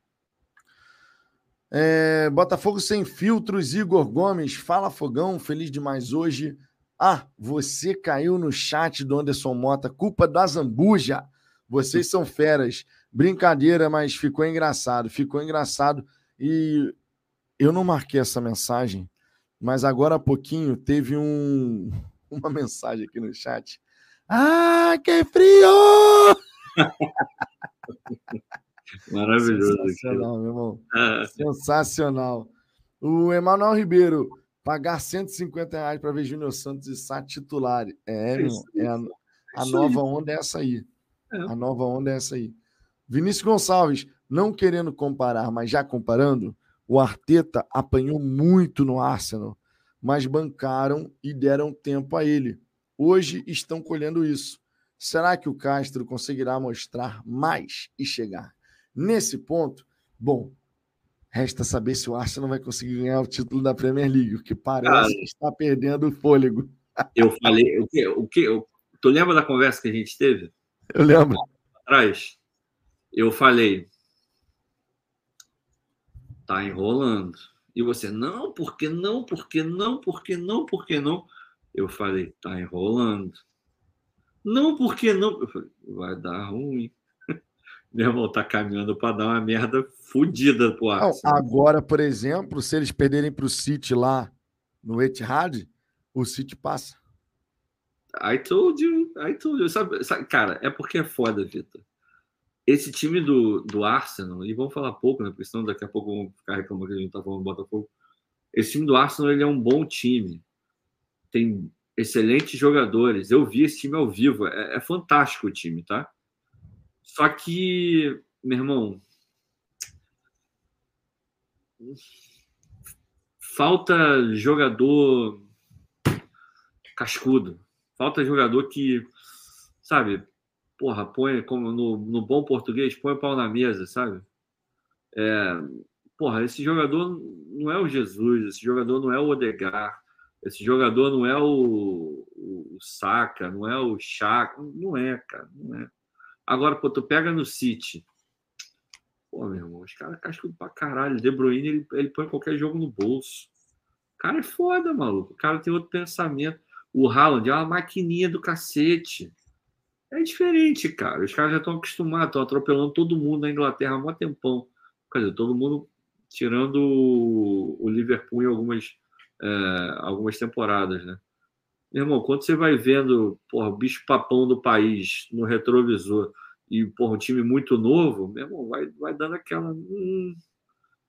É, Botafogo sem filtros, Igor Gomes, fala Fogão, feliz demais hoje. Ah, você caiu no chat do Anderson Mota, culpa da Zambuja. Vocês são feras. Brincadeira, mas ficou engraçado. Ficou engraçado. E eu não marquei essa mensagem, mas agora há pouquinho teve um, [laughs] uma mensagem aqui no chat. Ah, que frio! [laughs] Maravilhoso. Sensacional, meu irmão. Ah. Sensacional. O Emanuel Ribeiro, pagar 150 reais para ver Júnior Santos e Sá titular. É, é, é a, a nova onda é essa aí. É. A nova onda é essa aí. Vinícius Gonçalves, não querendo comparar, mas já comparando, o Arteta apanhou muito no Arsenal, mas bancaram e deram tempo a ele. Hoje estão colhendo isso. Será que o Castro conseguirá mostrar mais e chegar nesse ponto? Bom, resta saber se o Arsenal vai conseguir ganhar o título da Premier League, o que parece que está perdendo o fôlego. Eu falei, o que, o que, tu lembra da conversa que a gente teve? Eu lembro. Atrás, eu falei, tá enrolando. E você, não, porque não, porque não, porque não, porque não. Eu falei, tá enrolando. Não, porque não? Eu falei, vai dar ruim. [laughs] Meu irmão tá caminhando para dar uma merda fodida pro Arsenal. agora, por exemplo, se eles perderem para o City lá no Etihad, o City passa. I told you, I told you. Sabe, sabe, cara, é porque é foda, Vitor. Esse time do, do Arsenal, e vamos falar pouco, né? Porque senão daqui a pouco vamos ficar reclamando que a gente tá falando do Botafogo. Esse time do Arsenal, ele é um bom time. Tem excelentes jogadores. Eu vi esse time ao vivo. É, é, fantástico o time, tá? Só que, meu irmão, falta jogador cascudo. Falta jogador que, sabe, porra, põe, como no, no bom português, põe o pau na mesa, sabe? É, porra, esse jogador não é o Jesus, esse jogador não é o Odegar, esse jogador não é o, o, o Saka, não é o Chaka, não é, cara, não é. Agora, pô, tu pega no City. Pô, meu irmão, os caras cascam pra caralho. De Bruyne, ele, ele põe qualquer jogo no bolso. O cara é foda, maluco. O cara tem outro pensamento. O Haaland é uma maquininha do cacete. É diferente, cara. Os caras já estão acostumados, estão atropelando todo mundo na Inglaterra há um tempão. Quer dizer, todo mundo tirando o Liverpool em algumas é, algumas temporadas, né? Meu irmão, quando você vai vendo porra, o bicho papão do país no retrovisor e porra, um time muito novo, meu irmão, vai, vai dando aquela. Hum,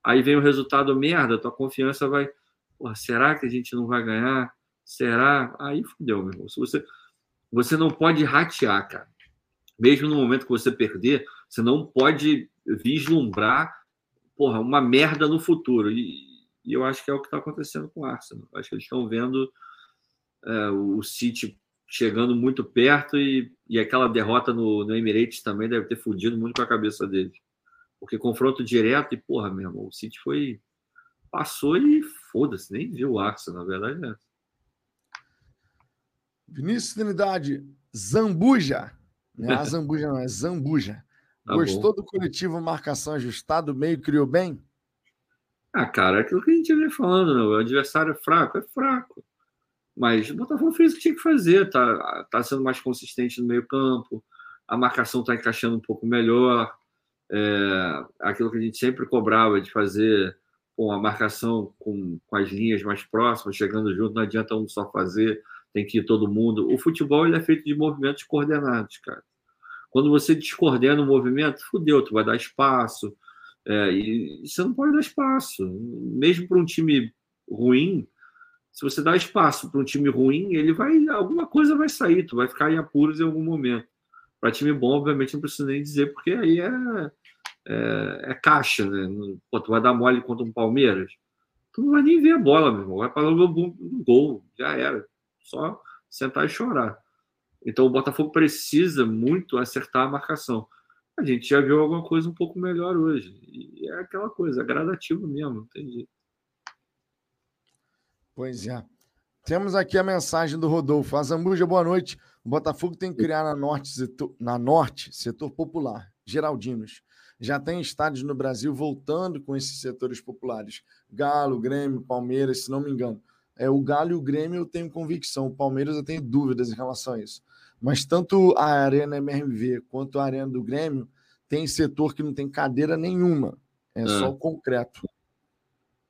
aí vem o resultado merda, tua confiança vai. Porra, será que a gente não vai ganhar? Será? Aí fudeu, meu irmão. Se você, você não pode ratear, cara. Mesmo no momento que você perder, você não pode vislumbrar porra, uma merda no futuro. E, e eu acho que é o que está acontecendo com o Arsenal. acho que eles estão vendo é, o City chegando muito perto e, e aquela derrota no, no Emirates também deve ter fudido muito com a cabeça deles. Porque confronto direto e, porra, meu irmão, o City foi. Passou e foda-se, nem viu o Arsenal, na verdade é. Vinícius Trinidade, Zambuja. Não é a [laughs] Zambuja, não, é Zambuja. Tá Gostou bom. do coletivo marcação ajustado, meio criou bem? Ah, cara, é aquilo que a gente vem falando, né? o adversário é fraco, é fraco. Mas o Botafogo fez o que tinha que fazer, tá, tá sendo mais consistente no meio-campo, a marcação está encaixando um pouco melhor. É, aquilo que a gente sempre cobrava de fazer com a marcação com, com as linhas mais próximas, chegando junto, não adianta um só fazer, tem que ir todo mundo. O futebol ele é feito de movimentos coordenados, cara. Quando você descoordena o movimento, fudeu, tu vai dar espaço, é, e você não pode dar espaço. Mesmo para um time ruim, se você dá espaço para um time ruim, ele vai. Alguma coisa vai sair, tu vai ficar em apuros em algum momento. Para time bom, obviamente, não preciso nem dizer, porque aí é, é, é caixa, né? Pô, tu vai dar mole contra um Palmeiras, tu não vai nem ver a bola, meu irmão. Vai para o gol, já era. Só sentar e chorar. Então o Botafogo precisa muito acertar a marcação a gente já viu alguma coisa um pouco melhor hoje. E é aquela coisa, é gradativo mesmo, jeito. Pois é. Temos aqui a mensagem do Rodolfo. Azambuja, boa noite. O Botafogo tem que criar na Norte, setor, na norte setor popular, Geraldinos. Já tem estádios no Brasil voltando com esses setores populares. Galo, Grêmio, Palmeiras, se não me engano. É, o Galo e o Grêmio eu tenho convicção. O Palmeiras eu tenho dúvidas em relação a isso. Mas tanto a Arena MRV quanto a Arena do Grêmio tem setor que não tem cadeira nenhuma. É, é. só o concreto.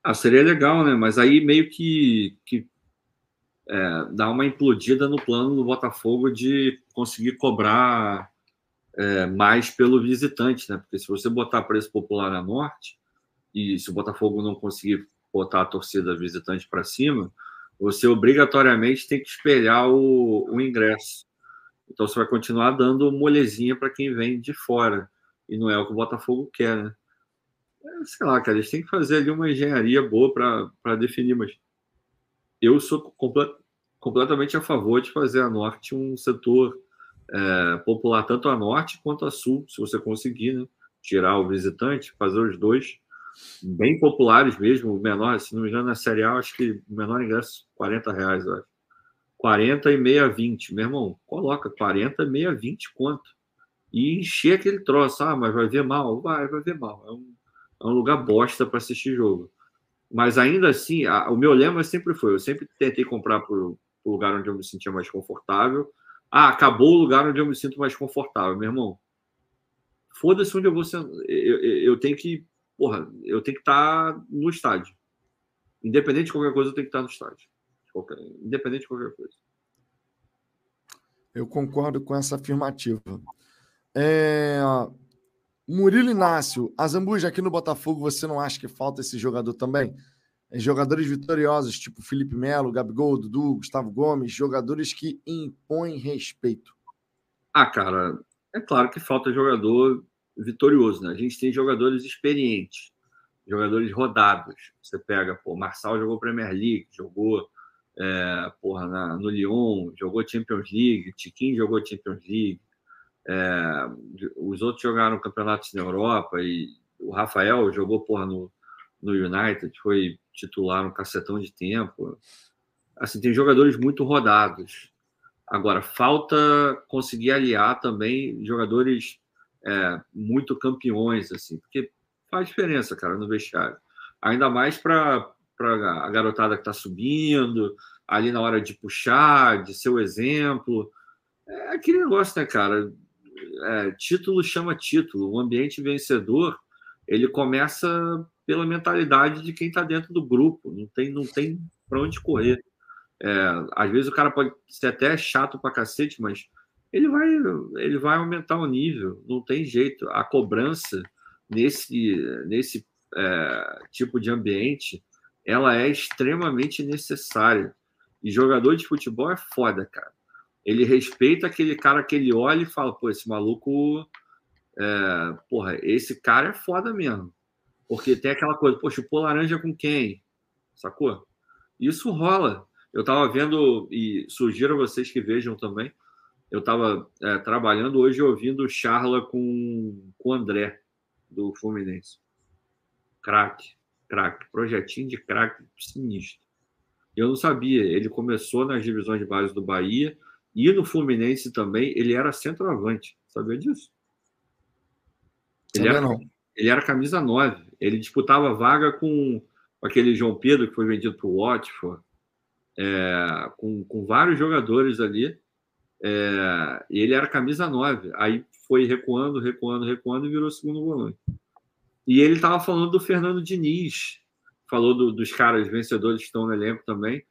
Ah, seria legal, né? Mas aí meio que, que é, dá uma implodida no plano do Botafogo de conseguir cobrar é, mais pelo visitante, né? Porque se você botar preço popular na norte, e se o Botafogo não conseguir botar a torcida visitante para cima, você obrigatoriamente tem que espelhar o, o ingresso. Então você vai continuar dando molezinha para quem vem de fora. E não é o que o Botafogo quer, né? É, sei lá, cara, eles têm que fazer ali uma engenharia boa para definir, mas eu sou complet, completamente a favor de fazer a Norte um setor é, popular tanto a norte quanto a sul, se você conseguir, né? Tirar o visitante, fazer os dois bem populares mesmo. O menor, se não me engano, na Série A, acho que o menor ingresso 40 reais, eu acho. 40 e meia 20. Meu irmão, coloca 40, meia 20 quanto? E encher aquele troço. Ah, mas vai ver mal? Vai, vai ver mal. É um, é um lugar bosta para assistir jogo. Mas ainda assim, a, o meu lema sempre foi: eu sempre tentei comprar para o lugar onde eu me sentia mais confortável. Ah, acabou o lugar onde eu me sinto mais confortável, meu irmão. Foda-se onde eu vou ser. Eu, eu, eu, tenho que. Porra, eu tenho que estar tá no estádio. Independente de qualquer coisa, eu tenho que estar tá no estádio. Qualquer, independente de qualquer coisa. Eu concordo com essa afirmativa. É... Murilo Inácio, Azambuja, aqui no Botafogo, você não acha que falta esse jogador também? É, jogadores vitoriosos, tipo Felipe Melo, Gabigol, Dudu, Gustavo Gomes, jogadores que impõem respeito. Ah, cara, é claro que falta jogador vitorioso, né? A gente tem jogadores experientes, jogadores rodados. Você pega, pô, Marçal jogou Premier League, jogou é, porra, na, no Lyon, jogou Champions League, Tiquinho jogou Champions League, é, os outros jogaram campeonatos na Europa e o Rafael jogou porra, no, no United, foi titular um cacetão de tempo. Assim, tem jogadores muito rodados. Agora, falta conseguir aliar também jogadores é, muito campeões, assim, porque faz diferença, cara, no vestiário. Ainda mais para a garotada que está subindo, ali na hora de puxar, de ser o exemplo. É aquele negócio, né, cara? É, título chama título. O ambiente vencedor ele começa pela mentalidade de quem está dentro do grupo. Não tem, não tem para onde correr. É, às vezes o cara pode ser até chato para cacete, mas ele vai, ele vai aumentar o nível. Não tem jeito. A cobrança nesse, nesse é, tipo de ambiente ela é extremamente necessária. E jogador de futebol é foda, cara. Ele respeita aquele cara que ele olha e fala, pô, esse maluco, é, porra, esse cara é foda mesmo. Porque tem aquela coisa, pô, chupou laranja com quem? Sacou? Isso rola. Eu estava vendo, e sugiro a vocês que vejam também, eu estava é, trabalhando hoje ouvindo Charla com o André, do Fluminense. Craque, craque. Projetinho de craque sinistro. Eu não sabia. Ele começou nas divisões de base do Bahia e no Fluminense também ele era centroavante. Sabia disso? Ele era, não. ele era camisa 9. Ele disputava vaga com aquele João Pedro que foi vendido para o Watford, é, com, com vários jogadores ali. É, e ele era camisa 9. Aí foi recuando, recuando, recuando e virou segundo volante. E ele estava falando do Fernando Diniz, falou do, dos caras vencedores que estão no elenco também,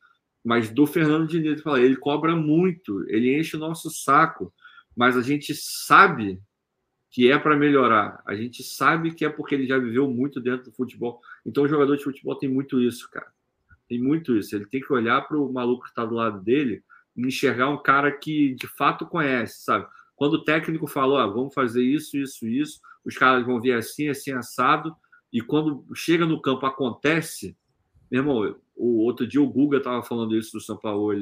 mas do Fernando Diniz, fala, ele cobra muito, ele enche o nosso saco, mas a gente sabe que é para melhorar. A gente sabe que é porque ele já viveu muito dentro do futebol. Então, o jogador de futebol tem muito isso, cara. Tem muito isso. Ele tem que olhar para o maluco que está do lado dele e enxergar um cara que de fato conhece, sabe? Quando o técnico falou, ah, vamos fazer isso, isso, isso, os caras vão vir assim, assim, assado, e quando chega no campo acontece, meu irmão, o outro dia o Guga estava falando isso do São Paulo,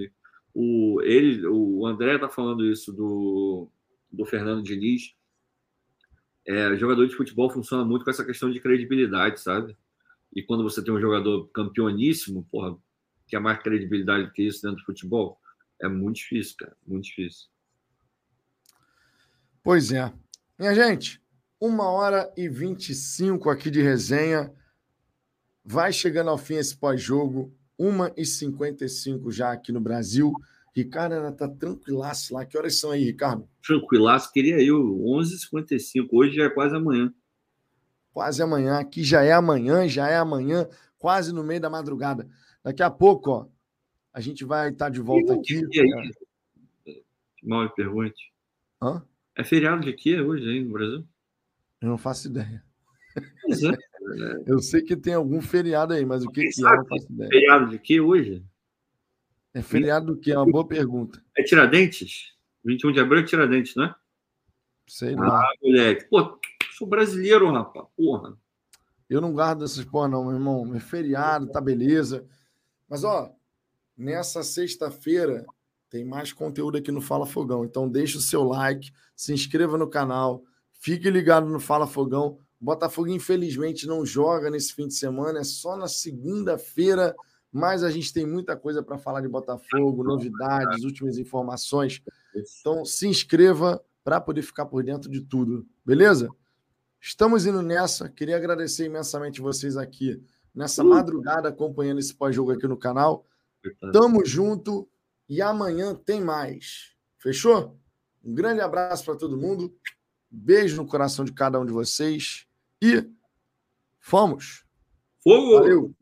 o, ele, o André está falando isso do, do Fernando Diniz é, jogador de futebol funciona muito com essa questão de credibilidade, sabe? E quando você tem um jogador campeoníssimo, porra, que é mais credibilidade do que isso dentro do futebol, é muito difícil, cara. Muito difícil. Pois é. Minha gente, uma hora e 25 aqui de resenha. Vai chegando ao fim esse pós-jogo. Uma e 55 já aqui no Brasil. Ricardo ainda tá tranquilaço lá. Que horas são aí, Ricardo? Tranquilaço, queria eu. 11h55. Hoje já é quase amanhã. Quase amanhã. Aqui já é amanhã, já é amanhã, quase no meio da madrugada. Daqui a pouco, ó, a gente vai estar de volta aqui. E aí? Mal me pergunte. Hã? É feriado de quê hoje aí no Brasil? Eu não faço ideia. É. [laughs] Eu sei que tem algum feriado aí, mas o que, que é, eu não faço ideia. Feriado de quê hoje? É feriado do que? É uma boa pergunta. É Tiradentes? 21 de abril é Tiradentes, né? Sei lá. Ah, moleque. Pô, sou brasileiro, rapaz. Porra. Eu não guardo essas porra, não, meu irmão. É feriado, tá beleza. Mas, ó, nessa sexta-feira, Tem mais conteúdo aqui no Fala Fogão. Então deixa o seu like, se inscreva no canal, fique ligado no Fala Fogão. Botafogo, infelizmente, não joga nesse fim de semana, é só na segunda-feira, mas a gente tem muita coisa para falar de Botafogo, novidades, últimas informações. Então se inscreva para poder ficar por dentro de tudo, beleza? Estamos indo nessa. Queria agradecer imensamente vocês aqui nessa madrugada acompanhando esse pós-jogo aqui no canal. Tamo junto e amanhã tem mais. Fechou? Um grande abraço para todo mundo. Beijo no coração de cada um de vocês e fomos. Fogo! Valeu!